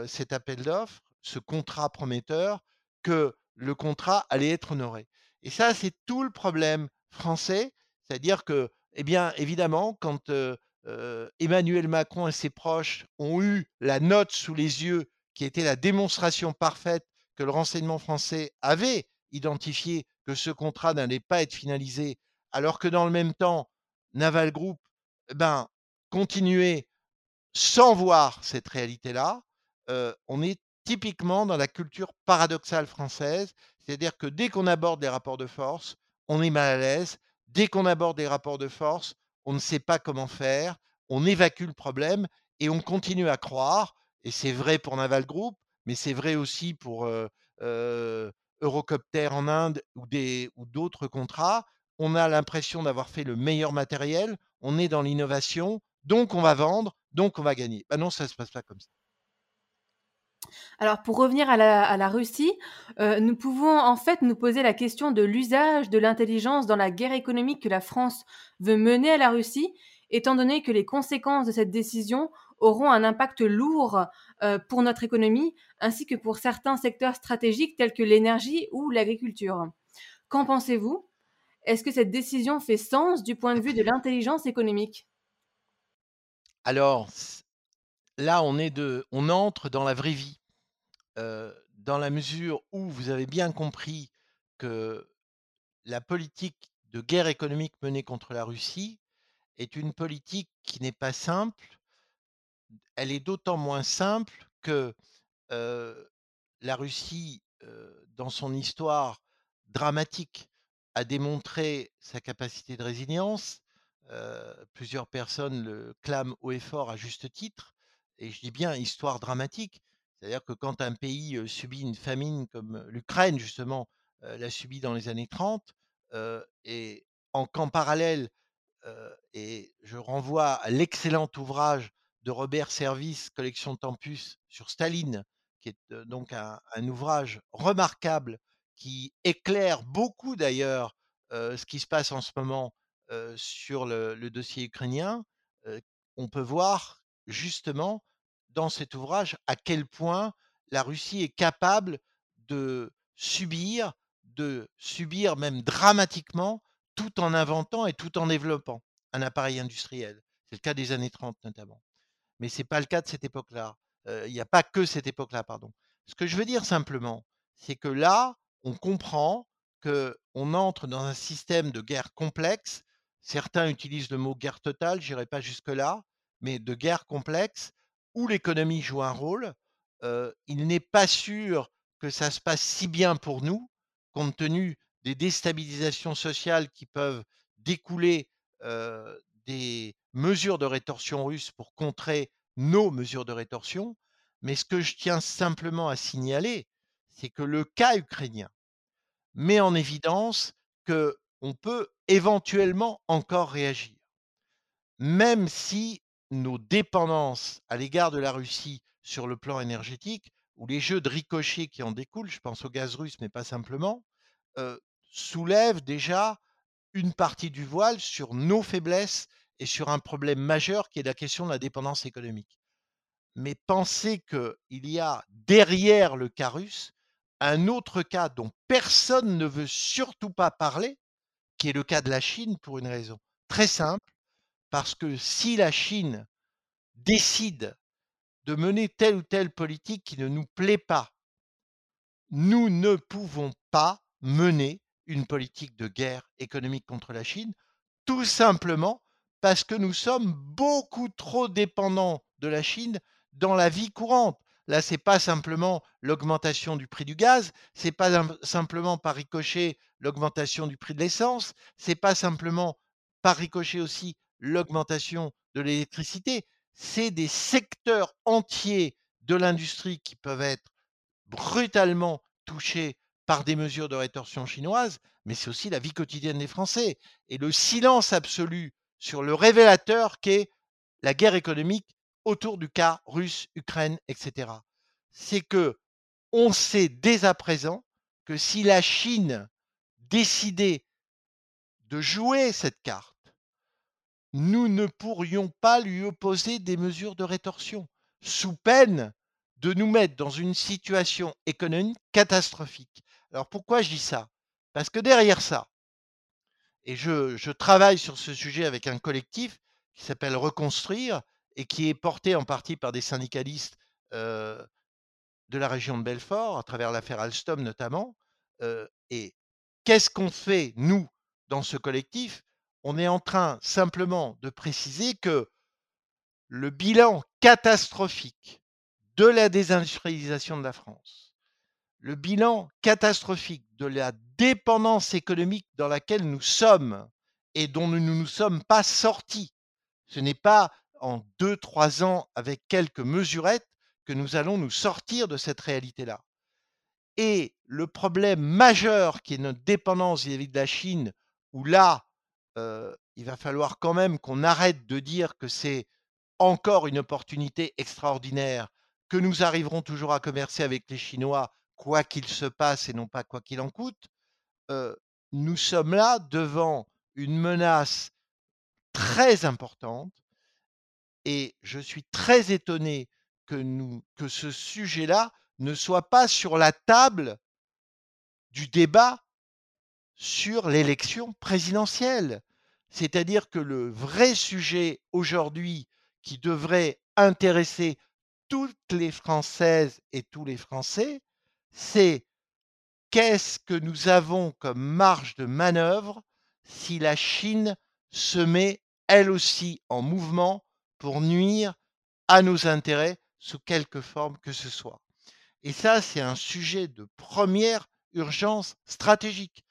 cet appel d'offres, ce contrat prometteur, que le contrat allait être honoré. Et ça, c'est tout le problème français, c'est-à-dire que, eh bien, évidemment, quand Emmanuel Macron et ses proches ont eu la note sous les yeux qui était la démonstration parfaite que le renseignement français avait identifié que ce contrat n'allait pas être finalisé, alors que dans le même temps, Naval Group eh ben, continuait sans voir cette réalité-là, on est typiquement dans la culture paradoxale française, c'est-à-dire que dès qu'on aborde les rapports de force, on est mal à l'aise. Dès qu'on aborde des rapports de force, on ne sait pas comment faire, on évacue le problème et on continue à croire, et c'est vrai pour Naval Group, mais c'est vrai aussi pour Eurocopter en Inde ou, d'autres contrats, on a l'impression d'avoir fait le meilleur matériel, on est dans l'innovation, donc on va vendre, donc on va gagner. Ben non, ça ne se passe pas comme ça. Alors pour revenir à la, Russie, euh, nous pouvons en fait nous poser la question de l'usage de l'intelligence dans la guerre économique que la France veut mener à la Russie, étant donné que les conséquences de cette décision auront un impact lourd euh, pour notre économie, ainsi que pour certains secteurs stratégiques tels que l'énergie ou l'agriculture. Qu'en pensez-vous? Est-ce que cette décision fait sens du point de vue de l'intelligence économique? Alors, là, on, est de, on entre dans la vraie vie, euh, dans la mesure où vous avez bien compris que la politique de guerre économique menée contre la Russie est une politique qui n'est pas simple. Elle est d'autant moins simple que la Russie, dans son histoire dramatique, a démontré sa capacité de résilience. plusieurs personnes le clament haut et fort à juste titre. Et je dis bien histoire dramatique. C'est-à-dire que quand un pays subit une famine comme l'Ukraine, justement, l'a subi dans les années 30, et en qu'en parallèle, et je renvoie à l'excellent ouvrage de Robert Service, Collection Tempus, sur Staline, qui est donc un, ouvrage remarquable qui éclaire beaucoup d'ailleurs ce qui se passe en ce moment sur le, dossier ukrainien. on peut voir justement dans cet ouvrage à quel point la Russie est capable de subir de subir même dramatiquement tout en inventant et tout en développant un appareil industriel. C'est le cas des années 30 notamment. Mais ce n'est pas le cas de cette époque-là. Il n'y a pas que cette époque-là, pardon. Ce que je veux dire simplement, c'est que là, on comprend qu'on entre dans un système de guerre complexe. Certains utilisent le mot guerre totale, je n'irai pas jusque-là, mais de guerre complexe où l'économie joue un rôle. il n'est pas sûr que ça se passe si bien pour nous compte tenu des déstabilisations sociales qui peuvent découler des mesures de rétorsion russes pour contrer nos mesures de rétorsion. Mais ce que je tiens simplement à signaler, c'est que le cas ukrainien met en évidence qu'on peut éventuellement encore réagir. Même si nos dépendances à l'égard de la Russie sur le plan énergétique ou les jeux de ricochet qui en découlent, je pense au gaz russe, mais pas simplement, soulèvent déjà une partie du voile sur nos faiblesses et sur un problème majeur qui est la question de la dépendance économique. Mais pensez qu'il y a derrière le cas russe un autre cas dont personne ne veut surtout pas parler, qui est le cas de la Chine pour une raison très simple, parce que si la Chine décide de mener telle ou telle politique qui ne nous plaît pas. Nous ne pouvons pas mener une politique de guerre économique contre la Chine, tout simplement parce que nous sommes beaucoup trop dépendants de la Chine dans la vie courante. Là, c'est pas simplement l'augmentation du prix du gaz, c'est pas simplement par ricochet l'augmentation du prix de l'essence, c'est pas simplement par ricochet aussi l'augmentation de l'électricité, c'est des secteurs entiers de l'industrie qui peuvent être brutalement touchés par des mesures de rétorsion chinoises, mais c'est aussi la vie quotidienne des Français. Et le silence absolu sur le révélateur qu'est la guerre économique autour du cas russe, Ukraine, etc. C'est que on sait dès à présent que si la Chine décidait de jouer cette carte, nous ne pourrions pas lui opposer des mesures de rétorsion, sous peine de nous mettre dans une situation économique catastrophique. Alors pourquoi je dis ça? Parce que derrière ça, et je, travaille sur ce sujet avec un collectif qui s'appelle Reconstruire et qui est porté en partie par des syndicalistes euh, de la région de Belfort, à travers l'affaire Alstom notamment. Euh, et qu'est-ce qu'on fait, nous, dans ce collectif? On est en train simplement de préciser que le bilan catastrophique de la désindustrialisation de la France, le bilan catastrophique de la dépendance économique dans laquelle nous sommes et dont nous ne nous sommes pas sortis, ce n'est pas en deux, trois ans avec quelques mesurettes que nous allons nous sortir de cette réalité-là. Et le problème majeur qui est notre dépendance vis-à-vis de la Chine, où là, il va falloir quand même qu'on arrête de dire que c'est encore une opportunité extraordinaire, que nous arriverons toujours à commercer avec les Chinois, quoi qu'il se passe et non pas quoi qu'il en coûte. nous sommes là devant une menace très importante et je suis très étonné que, nous, que ce sujet-là ne soit pas sur la table du débat sur l'élection présidentielle. C'est-à-dire que le vrai sujet aujourd'hui qui devrait intéresser toutes les Françaises et tous les Français, c'est qu'est-ce que nous avons comme marge de manœuvre si la Chine se met elle aussi en mouvement pour nuire à nos intérêts sous quelque forme que ce soit. Et ça, c'est un sujet de première urgence stratégique.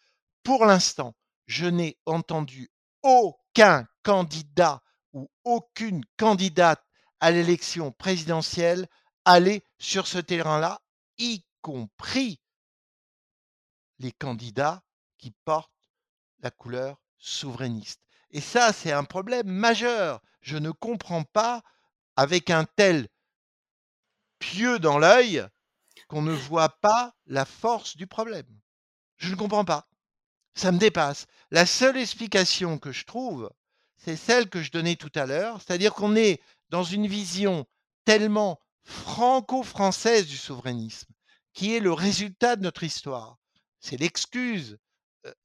Pour l'instant, je n'ai entendu aucun candidat ou aucune candidate à l'élection présidentielle aller sur ce terrain-là, y compris les candidats qui portent la couleur souverainiste. Et ça, c'est un problème majeur. Je ne comprends pas, avec un tel pieux dans l'œil, qu'on ne voit pas la force du problème. Je ne comprends pas. Ça me dépasse. La seule explication que je trouve, c'est celle que je donnais tout à l'heure, c'est-à-dire qu'on est dans une vision tellement franco-française du souverainisme, qui est le résultat de notre histoire. C'est l'excuse,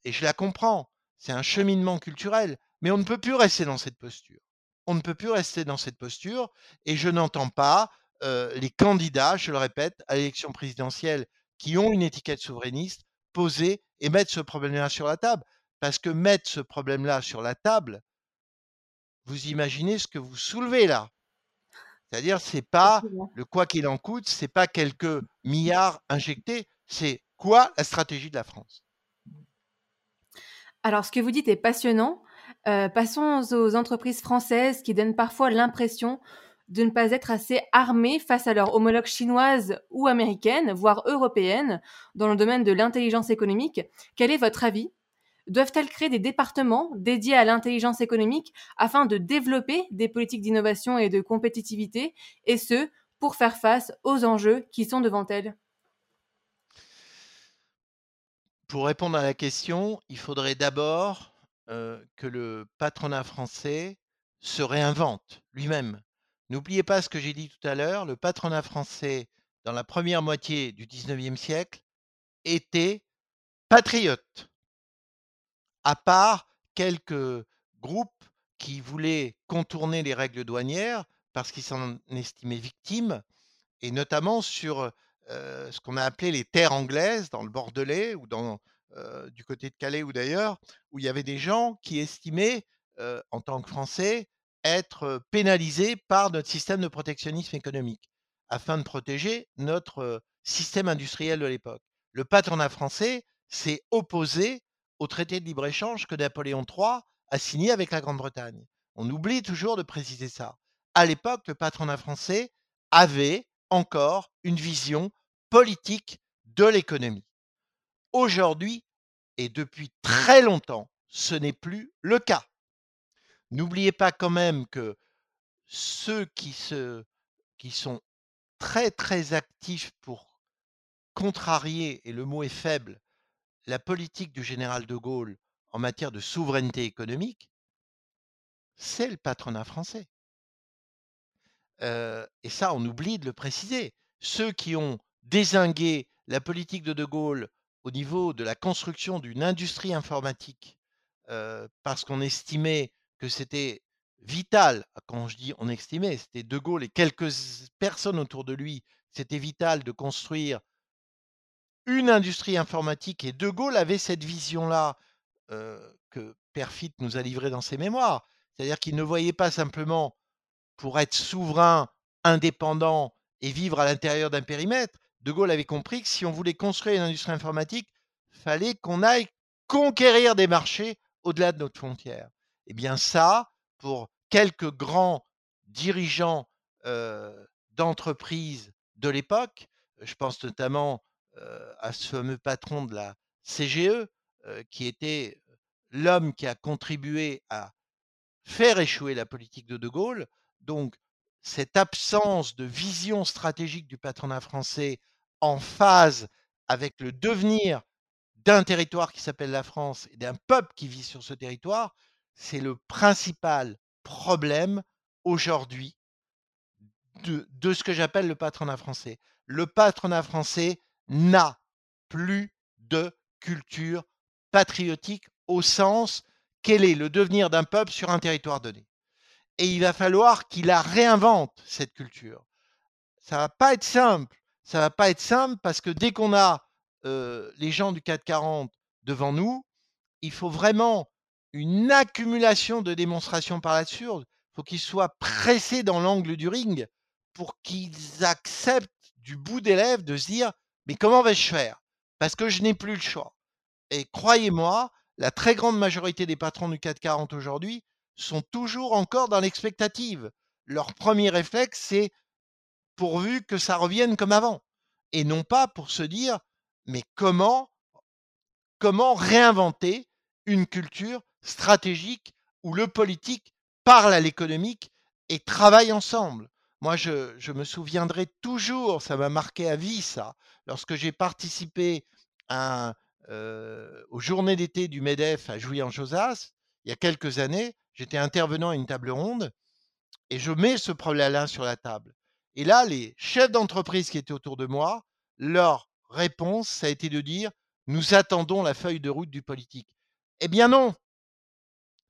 et je la comprends, c'est un cheminement culturel, mais on ne peut plus rester dans cette posture. On ne peut plus rester dans cette posture, et je n'entends pas les candidats, je le répète, à l'élection présidentielle qui ont une étiquette souverainiste, poser et mettre ce problème-là sur la table. Parce que mettre ce problème-là sur la table, vous imaginez ce que vous soulevez là. C'est-à-dire, c'est pas le quoi qu'il en coûte, c'est pas quelques milliards injectés, c'est quoi la stratégie de la France? Alors, ce que vous dites est passionnant. Euh, passons aux entreprises françaises qui donnent parfois l'impression de ne pas être assez armées face à leurs homologues chinoises ou américaines, voire européennes, dans le domaine de l'intelligence économique. Quel est votre avis? Doivent-elles créer des départements dédiés à l'intelligence économique afin de développer des politiques d'innovation et de compétitivité, et ce, pour faire face aux enjeux qui sont devant elles? Pour répondre à la question, il faudrait d'abord euh, que le patronat français se réinvente lui-même. N'oubliez pas ce que j'ai dit tout à l'heure, le patronat français, dans la première moitié du XIXe siècle, était patriote, à part quelques groupes qui voulaient contourner les règles douanières parce qu'ils s'en estimaient victimes, et notamment sur ce qu'on a appelé les terres anglaises, dans le Bordelais ou dans, du côté de Calais ou d'ailleurs, où il y avait des gens qui estimaient, en tant que Français, être pénalisés par notre système de protectionnisme économique, afin de protéger notre système industriel de l'époque. Le patronat français s'est opposé au traité de libre-échange que Napoléon III a signé avec la Grande-Bretagne. On oublie toujours de préciser ça. À l'époque, le patronat français avait encore une vision politique de l'économie. Aujourd'hui, et depuis très longtemps, ce n'est plus le cas. N'oubliez pas quand même que ceux qui, sont très très actifs pour contrarier, et le mot est faible, la politique du général de Gaulle en matière de souveraineté économique, c'est le patronat français. et ça, on oublie de le préciser. Ceux qui ont désingué la politique de De Gaulle au niveau de la construction d'une industrie informatique, parce qu'on estimait c'était vital, quand je dis on estimait, c'était De Gaulle et quelques personnes autour de lui, c'était vital de construire une industrie informatique et De Gaulle avait cette vision-là que Perfit nous a livré dans ses mémoires. C'est-à-dire qu'il ne voyait pas simplement pour être souverain, indépendant et vivre à l'intérieur d'un périmètre. De Gaulle avait compris que si on voulait construire une industrie informatique, fallait qu'on aille conquérir des marchés au-delà de notre frontière. Eh bien ça, pour quelques grands dirigeants d'entreprises de l'époque, je pense notamment à ce fameux patron de la CGE, qui était l'homme qui a contribué à faire échouer la politique de De Gaulle. Donc, cette absence de vision stratégique du patronat français en phase avec le devenir d'un territoire qui s'appelle la France et d'un peuple qui vit sur ce territoire, c'est le principal problème aujourd'hui de, de ce que j'appelle le patronat français. Le patronat français n'a plus de culture patriotique au sens quel est le devenir d'un peuple sur un territoire donné. Et il va falloir qu'il la réinvente, cette culture. Ça va pas être simple. Ça va pas être simple parce que dès qu'on a euh, les gens du 440 devant nous, il faut vraiment une accumulation de démonstrations par l'absurde. Il faut qu'ils soient pressés dans l'angle du ring pour qu'ils acceptent du bout des lèvres de se dire mais comment vais-je faire? Parce que je n'ai plus le choix. Et croyez-moi, la très grande majorité des patrons du 440 aujourd'hui sont toujours encore dans l'expectative. Leur premier réflexe, c'est pourvu que ça revienne comme avant. Et non pas pour se dire, mais comment, comment réinventer une culture stratégique où le politique parle à l'économique et travaille ensemble. Moi, je, me souviendrai toujours, ça m'a marqué à vie, ça, lorsque j'ai participé euh, aux journées d'été du MEDEF à Jouy-en-Josas, il y a quelques années, j'étais intervenant à une table ronde et je mets ce problème-là sur la table. Et là, les chefs d'entreprise qui étaient autour de moi, leur réponse, ça a été de dire nous attendons la feuille de route du politique. Eh bien non,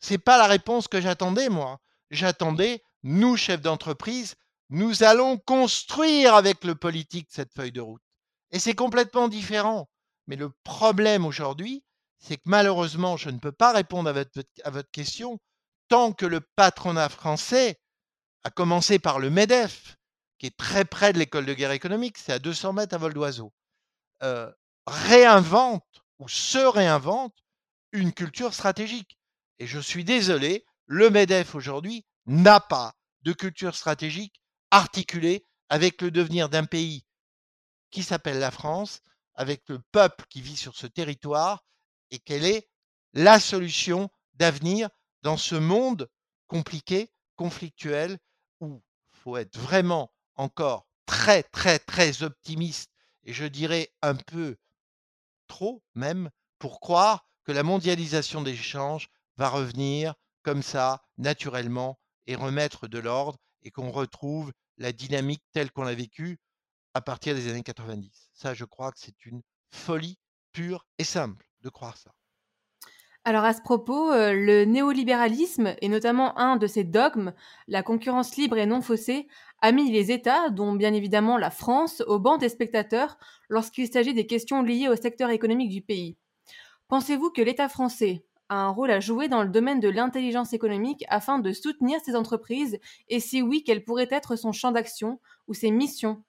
c'est pas la réponse que j'attendais moi. J'attendais nous chefs d'entreprise, nous allons construire avec le politique cette feuille de route. Et c'est complètement différent. Mais le problème aujourd'hui, c'est que malheureusement, je ne peux pas répondre à votre, question tant que le patronat français, a commencé par le MEDEF, qui est très près de l'école de guerre économique, c'est à 200 mètres à vol d'oiseau, euh, réinvente ou se réinvente une culture stratégique. Et je suis désolé, le MEDEF aujourd'hui n'a pas de culture stratégique articulée avec le devenir d'un pays qui s'appelle la France, avec le peuple qui vit sur ce territoire, et quelle est la solution d'avenir dans ce monde compliqué, conflictuel, où il faut être vraiment encore très, très, très optimiste, et je dirais un peu trop même, pour croire que la mondialisation des échanges va revenir comme ça, naturellement, et remettre de l'ordre, et qu'on retrouve la dynamique telle qu'on l'a vécue à partir des années 90. Ça, je crois que c'est une folie pure et simple de croire ça. Alors à ce propos, euh, le néolibéralisme, et notamment un de ses dogmes, la concurrence libre et non faussée, a mis les États, dont bien évidemment la France, au banc des spectateurs lorsqu'il s'agit des questions liées au secteur économique du pays. Pensez-vous que l'État français a un rôle à jouer dans le domaine de l'intelligence économique afin de soutenir ces entreprises et si oui, quel pourrait être son champ d'action ou ses missions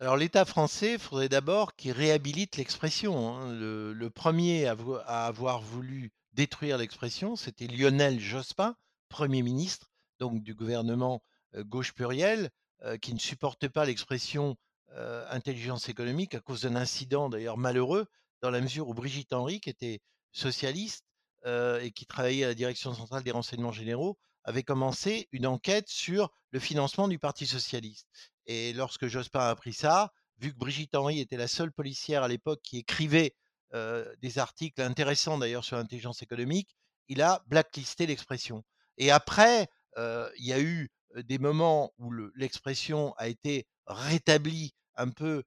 alors l'État français, il faudrait d'abord qu'il réhabilite l'expression. Hein. Le, premier à, avoir voulu détruire l'expression, c'était Lionel Jospin, Premier ministre donc du gouvernement euh, gauche pluriel, euh, qui ne supportait pas l'expression euh, intelligence économique à cause d'un incident d'ailleurs malheureux, dans la mesure où Brigitte Henry, qui était socialiste et qui travaillait à la direction centrale des renseignements généraux, avait commencé une enquête sur le financement du Parti socialiste. Et lorsque Jospin a appris ça, vu que Brigitte Henry était la seule policière à l'époque qui écrivait des articles intéressants d'ailleurs sur l'intelligence économique, il a blacklisté l'expression. Et après, il y a eu des moments où l'expression a été rétablie un peu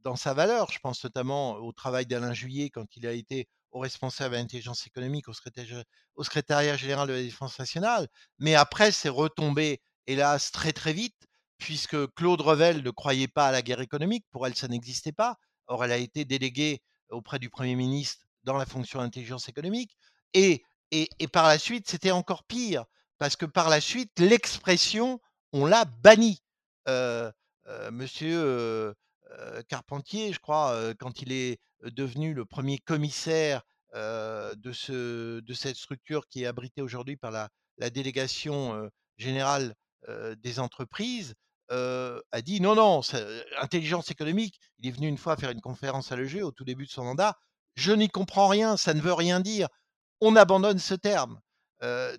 dans sa valeur. Je pense notamment au travail d'Alain Juillet quand il a été au responsable de l'intelligence économique, au secrétariat, au secrétariat général de la défense nationale. Mais après, c'est retombé, hélas, très très vite puisque Claude Revel ne croyait pas à la guerre économique, pour elle ça n'existait pas. Or, elle a été déléguée auprès du Premier ministre dans la fonction d'intelligence économique. Et, et, par la suite, c'était encore pire, parce que par la suite, l'expression, on l'a bannie. Euh, euh, monsieur euh, Carpentier, je crois, quand il est devenu le premier commissaire de, ce, de cette structure qui est abritée aujourd'hui par la, délégation générale des entreprises, a dit non, non, intelligence économique. Il est venu une fois faire une conférence à l'EG au tout début de son mandat. Je n'y comprends rien, ça ne veut rien dire. On abandonne ce terme.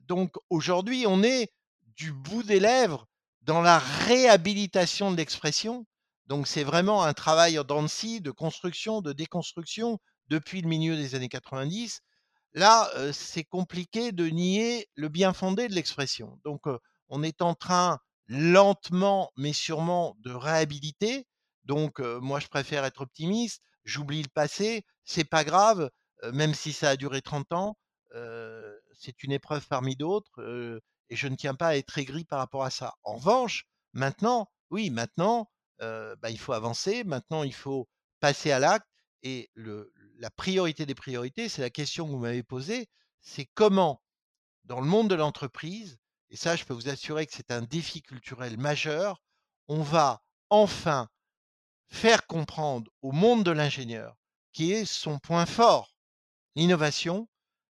donc aujourd'hui, on est du bout des lèvres dans la réhabilitation de l'expression. Donc c'est vraiment un travail en dents de de construction, de déconstruction depuis le milieu des années 90. Là, c'est compliqué de nier le bien fondé de l'expression. Donc on est en train lentement mais sûrement de réhabiliter. Donc moi je préfère être optimiste, j'oublie le passé, c'est pas grave, même si ça a duré 30 ans, c'est une épreuve parmi d'autres, et je ne tiens pas à être aigri par rapport à ça. En revanche, maintenant, oui, maintenant, bah, il faut avancer, maintenant il faut passer à l'acte et la priorité des priorités, c'est la question que vous m'avez posée, c'est comment, dans le monde de l'entreprise, et ça je peux vous assurer que c'est un défi culturel majeur, on va enfin faire comprendre au monde de l'ingénieur, qui est son point fort, l'innovation,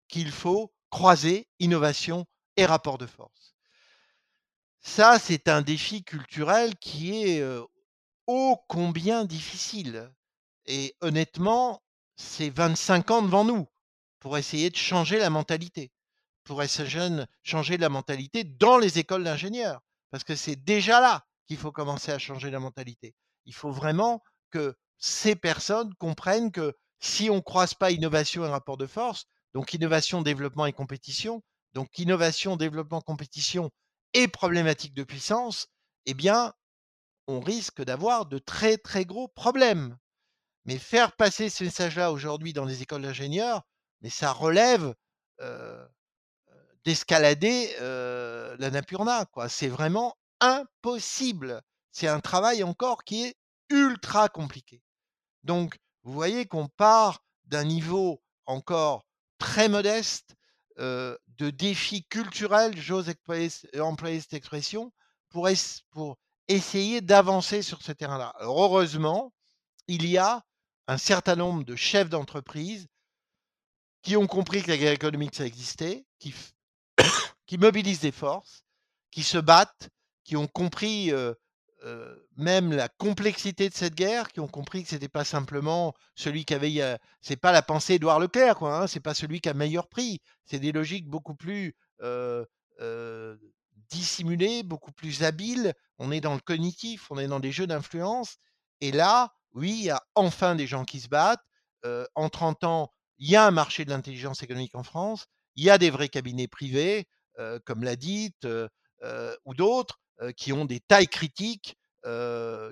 qu'il faut croiser innovation et rapport de force. Ça, c'est un défi culturel qui est ô combien difficile. Et honnêtement, c'est 25 ans devant nous pour essayer de changer la mentalité, pour essayer de changer la mentalité dans les écoles d'ingénieurs, parce que c'est déjà là qu'il faut commencer à changer la mentalité. Il faut vraiment que ces personnes comprennent que si on ne croise pas innovation et rapport de force, donc innovation, développement et compétition, donc innovation, développement, compétition et problématique de puissance, eh bien, on risque d'avoir de très très gros problèmes. Mais faire passer ce message-là aujourd'hui dans les écoles d'ingénieurs, mais ça relève d'escalader la Napurna. C'est vraiment impossible. C'est un travail encore qui est ultra compliqué. Donc, vous voyez qu'on part d'un niveau encore très modeste de défis culturels, j'ose employer, cette expression, pour, pour essayer d'avancer sur ce terrain-là. Heureusement, il y a un certain nombre de chefs d'entreprise qui ont compris que la guerre économique, ça existait, qui, mobilisent des forces, qui se battent, qui ont compris même la complexité de cette guerre, qui ont compris que c'était pas simplement celui qui avait, c'est pas la pensée Édouard Leclerc, quoi. Hein, c'est pas celui qui a meilleur prix. C'est des logiques beaucoup plus dissimulées, beaucoup plus habiles. On est dans le cognitif, on est dans des jeux d'influence. Et là, oui, il y a enfin des gens qui se battent. en 30 ans, il y a un marché de l'intelligence économique en France. Il y a des vrais cabinets privés, comme l'a dit, ou d'autres qui ont des tailles critiques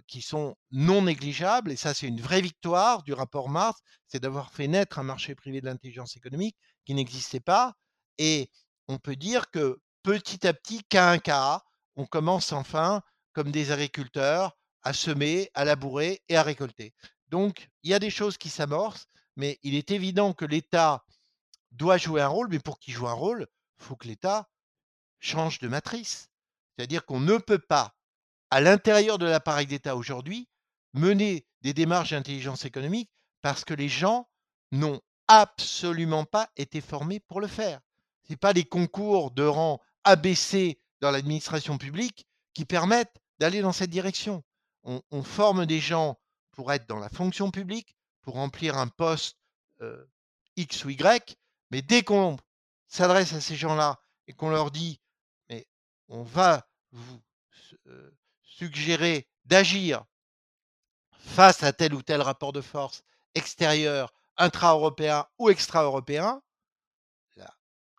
qui sont non négligeables. Et ça, c'est une vraie victoire du rapport Mars, c'est d'avoir fait naître un marché privé de l'intelligence économique qui n'existait pas. Et on peut dire que petit à petit, cas un cas, on commence enfin, comme des agriculteurs, à semer, à labourer et à récolter. Donc, il y a des choses qui s'amorcent, mais il est évident que l'État doit jouer un rôle, mais pour qu'il joue un rôle, il faut que l'État change de matrice. C'est-à-dire qu'on ne peut pas, à l'intérieur de l'appareil d'État aujourd'hui, mener des démarches d'intelligence économique parce que les gens n'ont absolument pas été formés pour le faire. Ce n'est pas les concours de rang ABC dans l'administration publique qui permettent d'aller dans cette direction. On, forme des gens pour être dans la fonction publique, pour remplir un poste X ou Y, mais dès qu'on s'adresse à ces gens-là et qu'on leur dit on va vous suggérer d'agir face à tel ou tel rapport de force extérieur, intra-européen ou extra-européen, la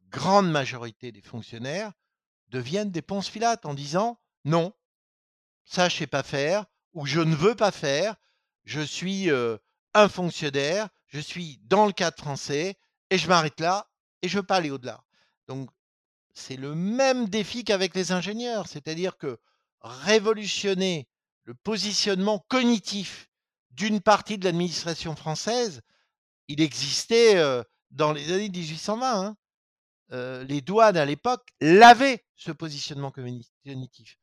grande majorité des fonctionnaires deviennent des ponces filates en disant non, ça je sais pas faire ou je ne veux pas faire, je suis un fonctionnaire, je suis dans le cadre français et je m'arrête là et je veux pas aller au-delà. Donc c'est le même défi qu'avec les ingénieurs, c'est-à-dire que révolutionner le positionnement cognitif d'une partie de l'administration française, il existait dans les années 1820. Hein. les douanes à l'époque l'avaient, ce positionnement cognitif.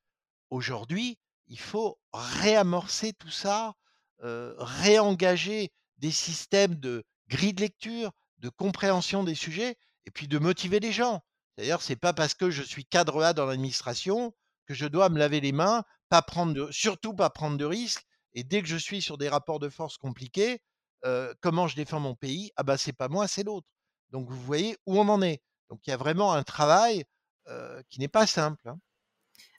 Aujourd'hui, il faut réamorcer tout ça, réengager des systèmes de grille de lecture, de compréhension des sujets, et puis de motiver les gens. D'ailleurs, c'est pas parce que je suis cadre A dans l'administration que je dois me laver les mains, pas prendre surtout pas prendre de risques. Et dès que je suis sur des rapports de force compliqués, comment je défends mon pays? Ah bah c'est pas moi, c'est l'autre. Donc vous voyez où on en est. Donc il y a vraiment un travail qui n'est pas simple. Hein.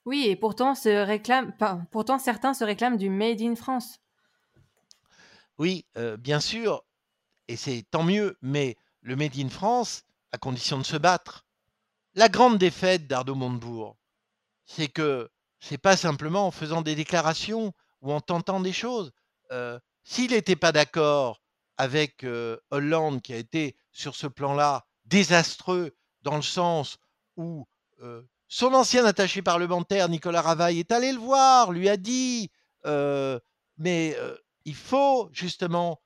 Oui, et pourtant, certains se réclament du Made in France. Oui, bien sûr, et c'est tant mieux, mais le Made in France, à condition de se battre. La grande défaite d'Arnaud Montebourg, c'est que c'est pas simplement en faisant des déclarations ou en tentant des choses. Euh, s'il n'était pas d'accord avec euh, Hollande, qui a été sur ce plan-là désastreux, dans le sens où euh, son ancien attaché parlementaire, Nicolas Ravaille, est allé le voir, lui a dit, mais il faut justement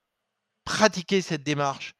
pratiquer cette démarche.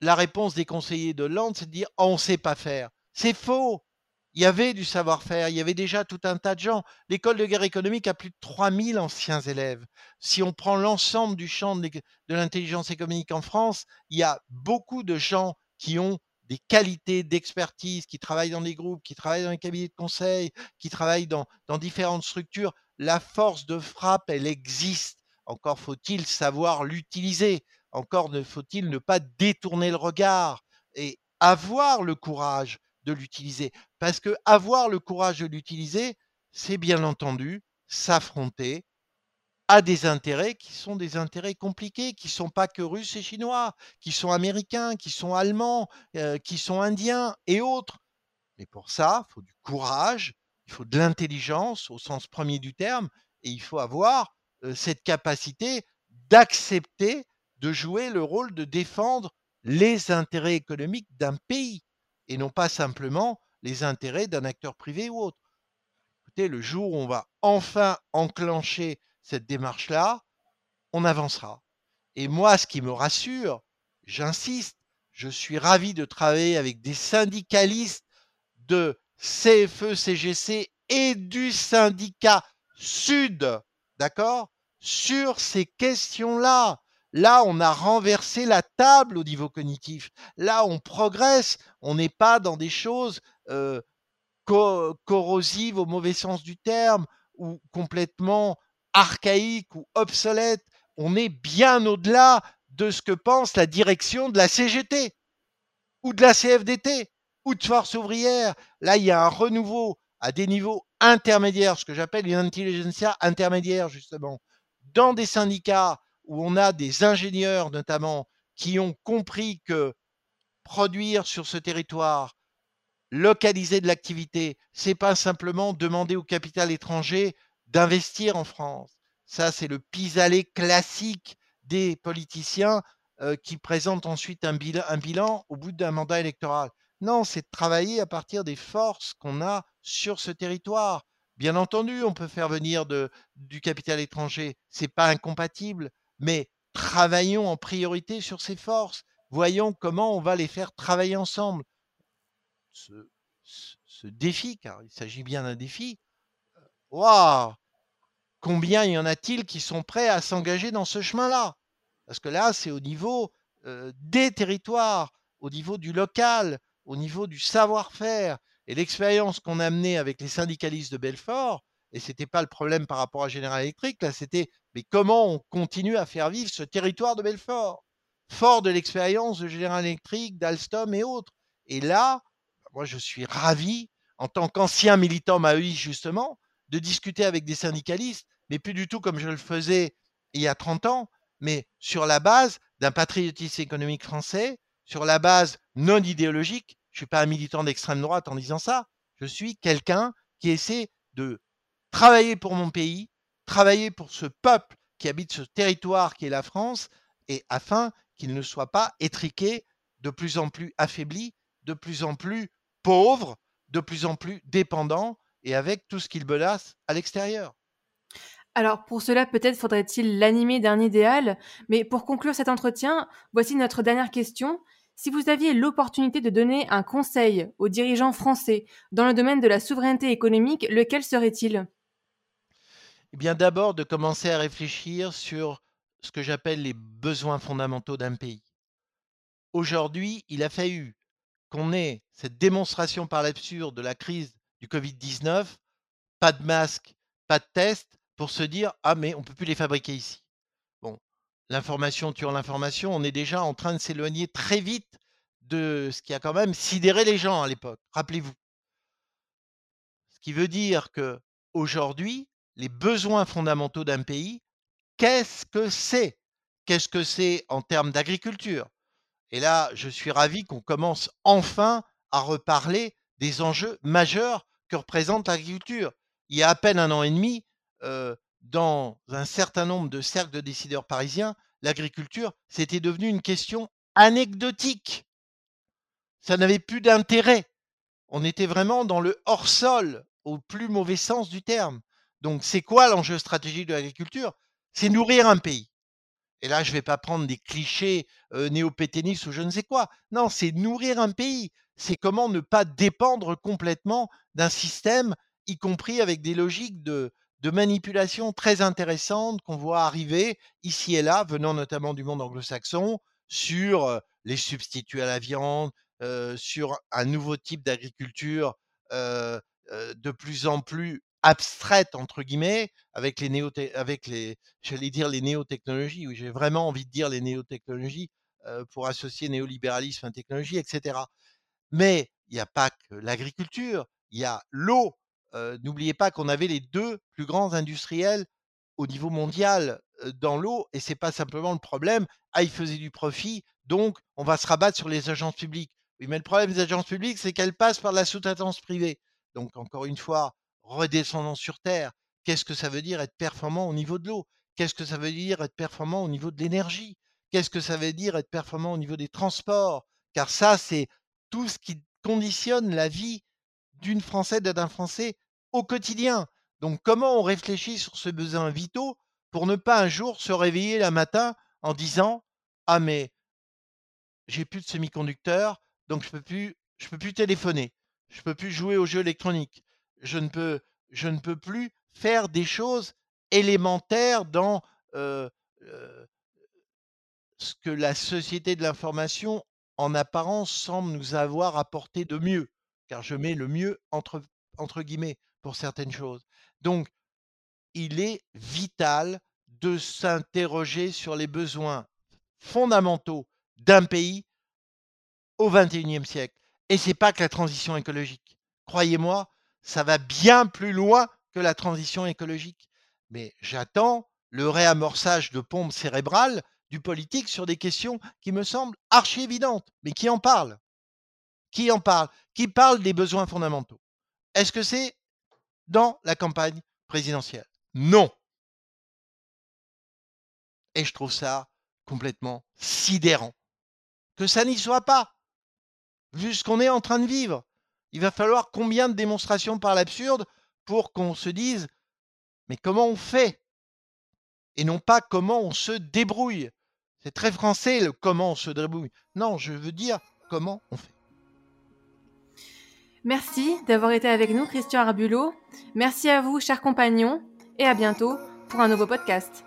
La réponse des conseillers de Hollande, c'est de dire on ne sait pas faire. C'est faux. Il y avait du savoir-faire, il y avait déjà tout un tas de gens. L'école de guerre économique a plus de 3000 anciens élèves. Si on prend l'ensemble du champ de l'intelligence économique en France, il y a beaucoup de gens qui ont des qualités d'expertise, qui travaillent dans des groupes, qui travaillent dans les cabinets de conseil, qui travaillent dans, différentes structures. La force de frappe, elle existe. Encore faut-il savoir l'utiliser. Encore faut-il ne pas détourner le regard et avoir le courage de l'utiliser. Parce que avoir le courage de l'utiliser, c'est bien entendu s'affronter à des intérêts qui sont des intérêts compliqués, qui ne sont pas que russes et chinois, qui sont américains, qui sont allemands, euh, qui sont indiens et autres. Mais pour ça, il faut du courage, il faut de l'intelligence au sens premier du terme, et il faut avoir euh, cette capacité d'accepter de jouer le rôle de défendre les intérêts économiques d'un pays et non pas simplement les intérêts d'un acteur privé ou autre. Écoutez, le jour où on va enfin enclencher cette démarche-là, on avancera. Et moi, ce qui me rassure, j'insiste, je suis ravi de travailler avec des syndicalistes de CFE, CGC et du syndicat Sud, d'accord, sur ces questions-là. Là, on a renversé la table au niveau cognitif. Là, on progresse. On n'est pas dans des choses euh, corrosives au mauvais sens du terme ou complètement archaïques ou obsolètes. On est bien au-delà de ce que pense la direction de la CGT ou de la CFDT ou de Force ouvrière. Là, il y a un renouveau à des niveaux intermédiaires, ce que j'appelle une intelligentsia intermédiaire, justement, dans des syndicats où on a des ingénieurs notamment qui ont compris que produire sur ce territoire, localiser de l'activité, c'est pas simplement demander au capital étranger d'investir en France. Ça, c'est le pis-aller classique des politiciens euh, qui présentent ensuite un bilan, un bilan au bout d'un mandat électoral. Non, c'est de travailler à partir des forces qu'on a sur ce territoire. Bien entendu, on peut faire venir du capital étranger, c'est pas incompatible, mais travaillons en priorité sur ces forces. Voyons comment on va les faire travailler ensemble. Ce, défi, car il s'agit bien d'un défi, euh, waouh Combien y en a-t-il qui sont prêts à s'engager dans ce chemin-là? Parce que là, c'est au niveau euh, des territoires, au niveau du local, au niveau du savoir-faire. Et l'expérience qu'on a menée avec les syndicalistes de Belfort, et ce n'était pas le problème par rapport à General Electric, là, c'était mais comment on continue à faire vivre ce territoire de Belfort, fort de l'expérience de General Electric, d'Alstom et autres. Et là, moi, je suis ravi, en tant qu'ancien militant Maui, justement, de discuter avec des syndicalistes, mais plus du tout comme je le faisais il y a 30 ans, mais sur la base d'un patriotisme économique français, sur la base non idéologique. Je ne suis pas un militant d'extrême droite en disant ça. Je suis quelqu'un qui essaie de travailler pour mon pays, travailler pour ce peuple qui habite ce territoire qui est la France, et afin qu'il ne soit pas étriqué, de plus en plus affaibli, de plus en plus pauvre, de plus en plus dépendant, et avec tout ce qu'il menace à l'extérieur. Alors pour cela, peut-être faudrait-il l'animer d'un idéal, mais pour conclure cet entretien, voici notre dernière question. Si vous aviez l'opportunité de donner un conseil aux dirigeants français dans le domaine de la souveraineté économique, lequel serait-il? Eh bien, d'abord, de commencer à réfléchir sur ce que j'appelle les besoins fondamentaux d'un pays. Aujourd'hui, il a fallu qu'on ait cette démonstration par l'absurde de la crise du Covid-19, pas de masque, pas de test, pour se dire Ah, mais on peut plus les fabriquer ici. Bon, l'information tuant l'information, on est déjà en train de s'éloigner très vite de ce qui a quand même sidéré les gens à l'époque. Rappelez-vous. Ce qui veut dire que aujourd'hui, les besoins fondamentaux d'un pays, qu'est-ce que c'est? Qu'est-ce que c'est en termes d'agriculture? Et là, je suis ravi qu'on commence enfin à reparler des enjeux majeurs que représente l'agriculture. il y a à peine un an et demi, dans un certain nombre de cercles de décideurs parisiens, l'agriculture, c'était devenu une question anecdotique. Ça n'avait plus d'intérêt. On était vraiment dans le hors-sol, au plus mauvais sens du terme. Donc, c'est quoi l'enjeu stratégique de l'agriculture? C'est nourrir un pays. Et là, je ne vais pas prendre des clichés euh, néo-péténistes ou je ne sais quoi. Non, c'est nourrir un pays. C'est comment ne pas dépendre complètement d'un système, y compris avec des logiques de, de manipulation très intéressantes qu'on voit arriver ici et là, venant notamment du monde anglo-saxon, sur les substituts à la viande, sur un nouveau type d'agriculture de plus en plus abstraite entre guillemets avec les néo avec les j'allais dire les néotechnologies oui j'ai vraiment envie de dire les néotechnologies pour associer néolibéralisme à technologie etc mais il n'y a pas que l'agriculture il y a l'eau n'oubliez pas qu'on avait les deux plus grands industriels au niveau mondial dans l'eau et c'est pas simplement le problème ah ils faisaient du profit donc on va se rabattre sur les agences publiques. Oui mais le problème des agences publiques c'est qu'elles passent par la sous-traitance privée. Donc encore une fois redescendons sur terre. Qu'est-ce que ça veut dire être performant au niveau de l'eau? Qu'est-ce que ça veut dire être performant au niveau de l'énergie? Qu'est-ce que ça veut dire être performant au niveau des transports? Car ça c'est tout ce qui conditionne la vie d'une Française, d'un Français au quotidien. Donc comment on réfléchit sur ce besoin vitaux pour ne pas un jour se réveiller le matin en disant ah mais j'ai plus de semi-conducteurs donc je peux plus je peux plus téléphoner, je peux plus jouer aux jeux électroniques, je ne peux je ne peux plus faire des choses élémentaires dans euh, euh, ce que la société de l'information en apparence semble nous avoir apporté de mieux. Car je mets le mieux entre, entre guillemets certaines choses. Donc, il est vital de s'interroger sur les besoins fondamentaux d'un pays au XXIe siècle. Et c'est pas que la transition écologique. Croyez-moi, ça va bien plus loin que la transition écologique. Mais j'attends le réamorçage de pompes cérébrales du politique sur des questions qui me semblent archi évidentes. Mais qui en parle Qui en parle Qui parle des besoins fondamentaux Est-ce que c'est dans la campagne présidentielle. Non. Et je trouve ça complètement sidérant. Que ça n'y soit pas. Vu ce qu'on est en train de vivre, il va falloir combien de démonstrations par l'absurde pour qu'on se dise mais comment on fait? Et non pas comment on se débrouille. C'est très français le comment on se débrouille. Non, je veux dire comment on fait. Merci d'avoir été avec nous, Christian Arbulot. Merci à vous, chers compagnons, et à bientôt pour un nouveau podcast.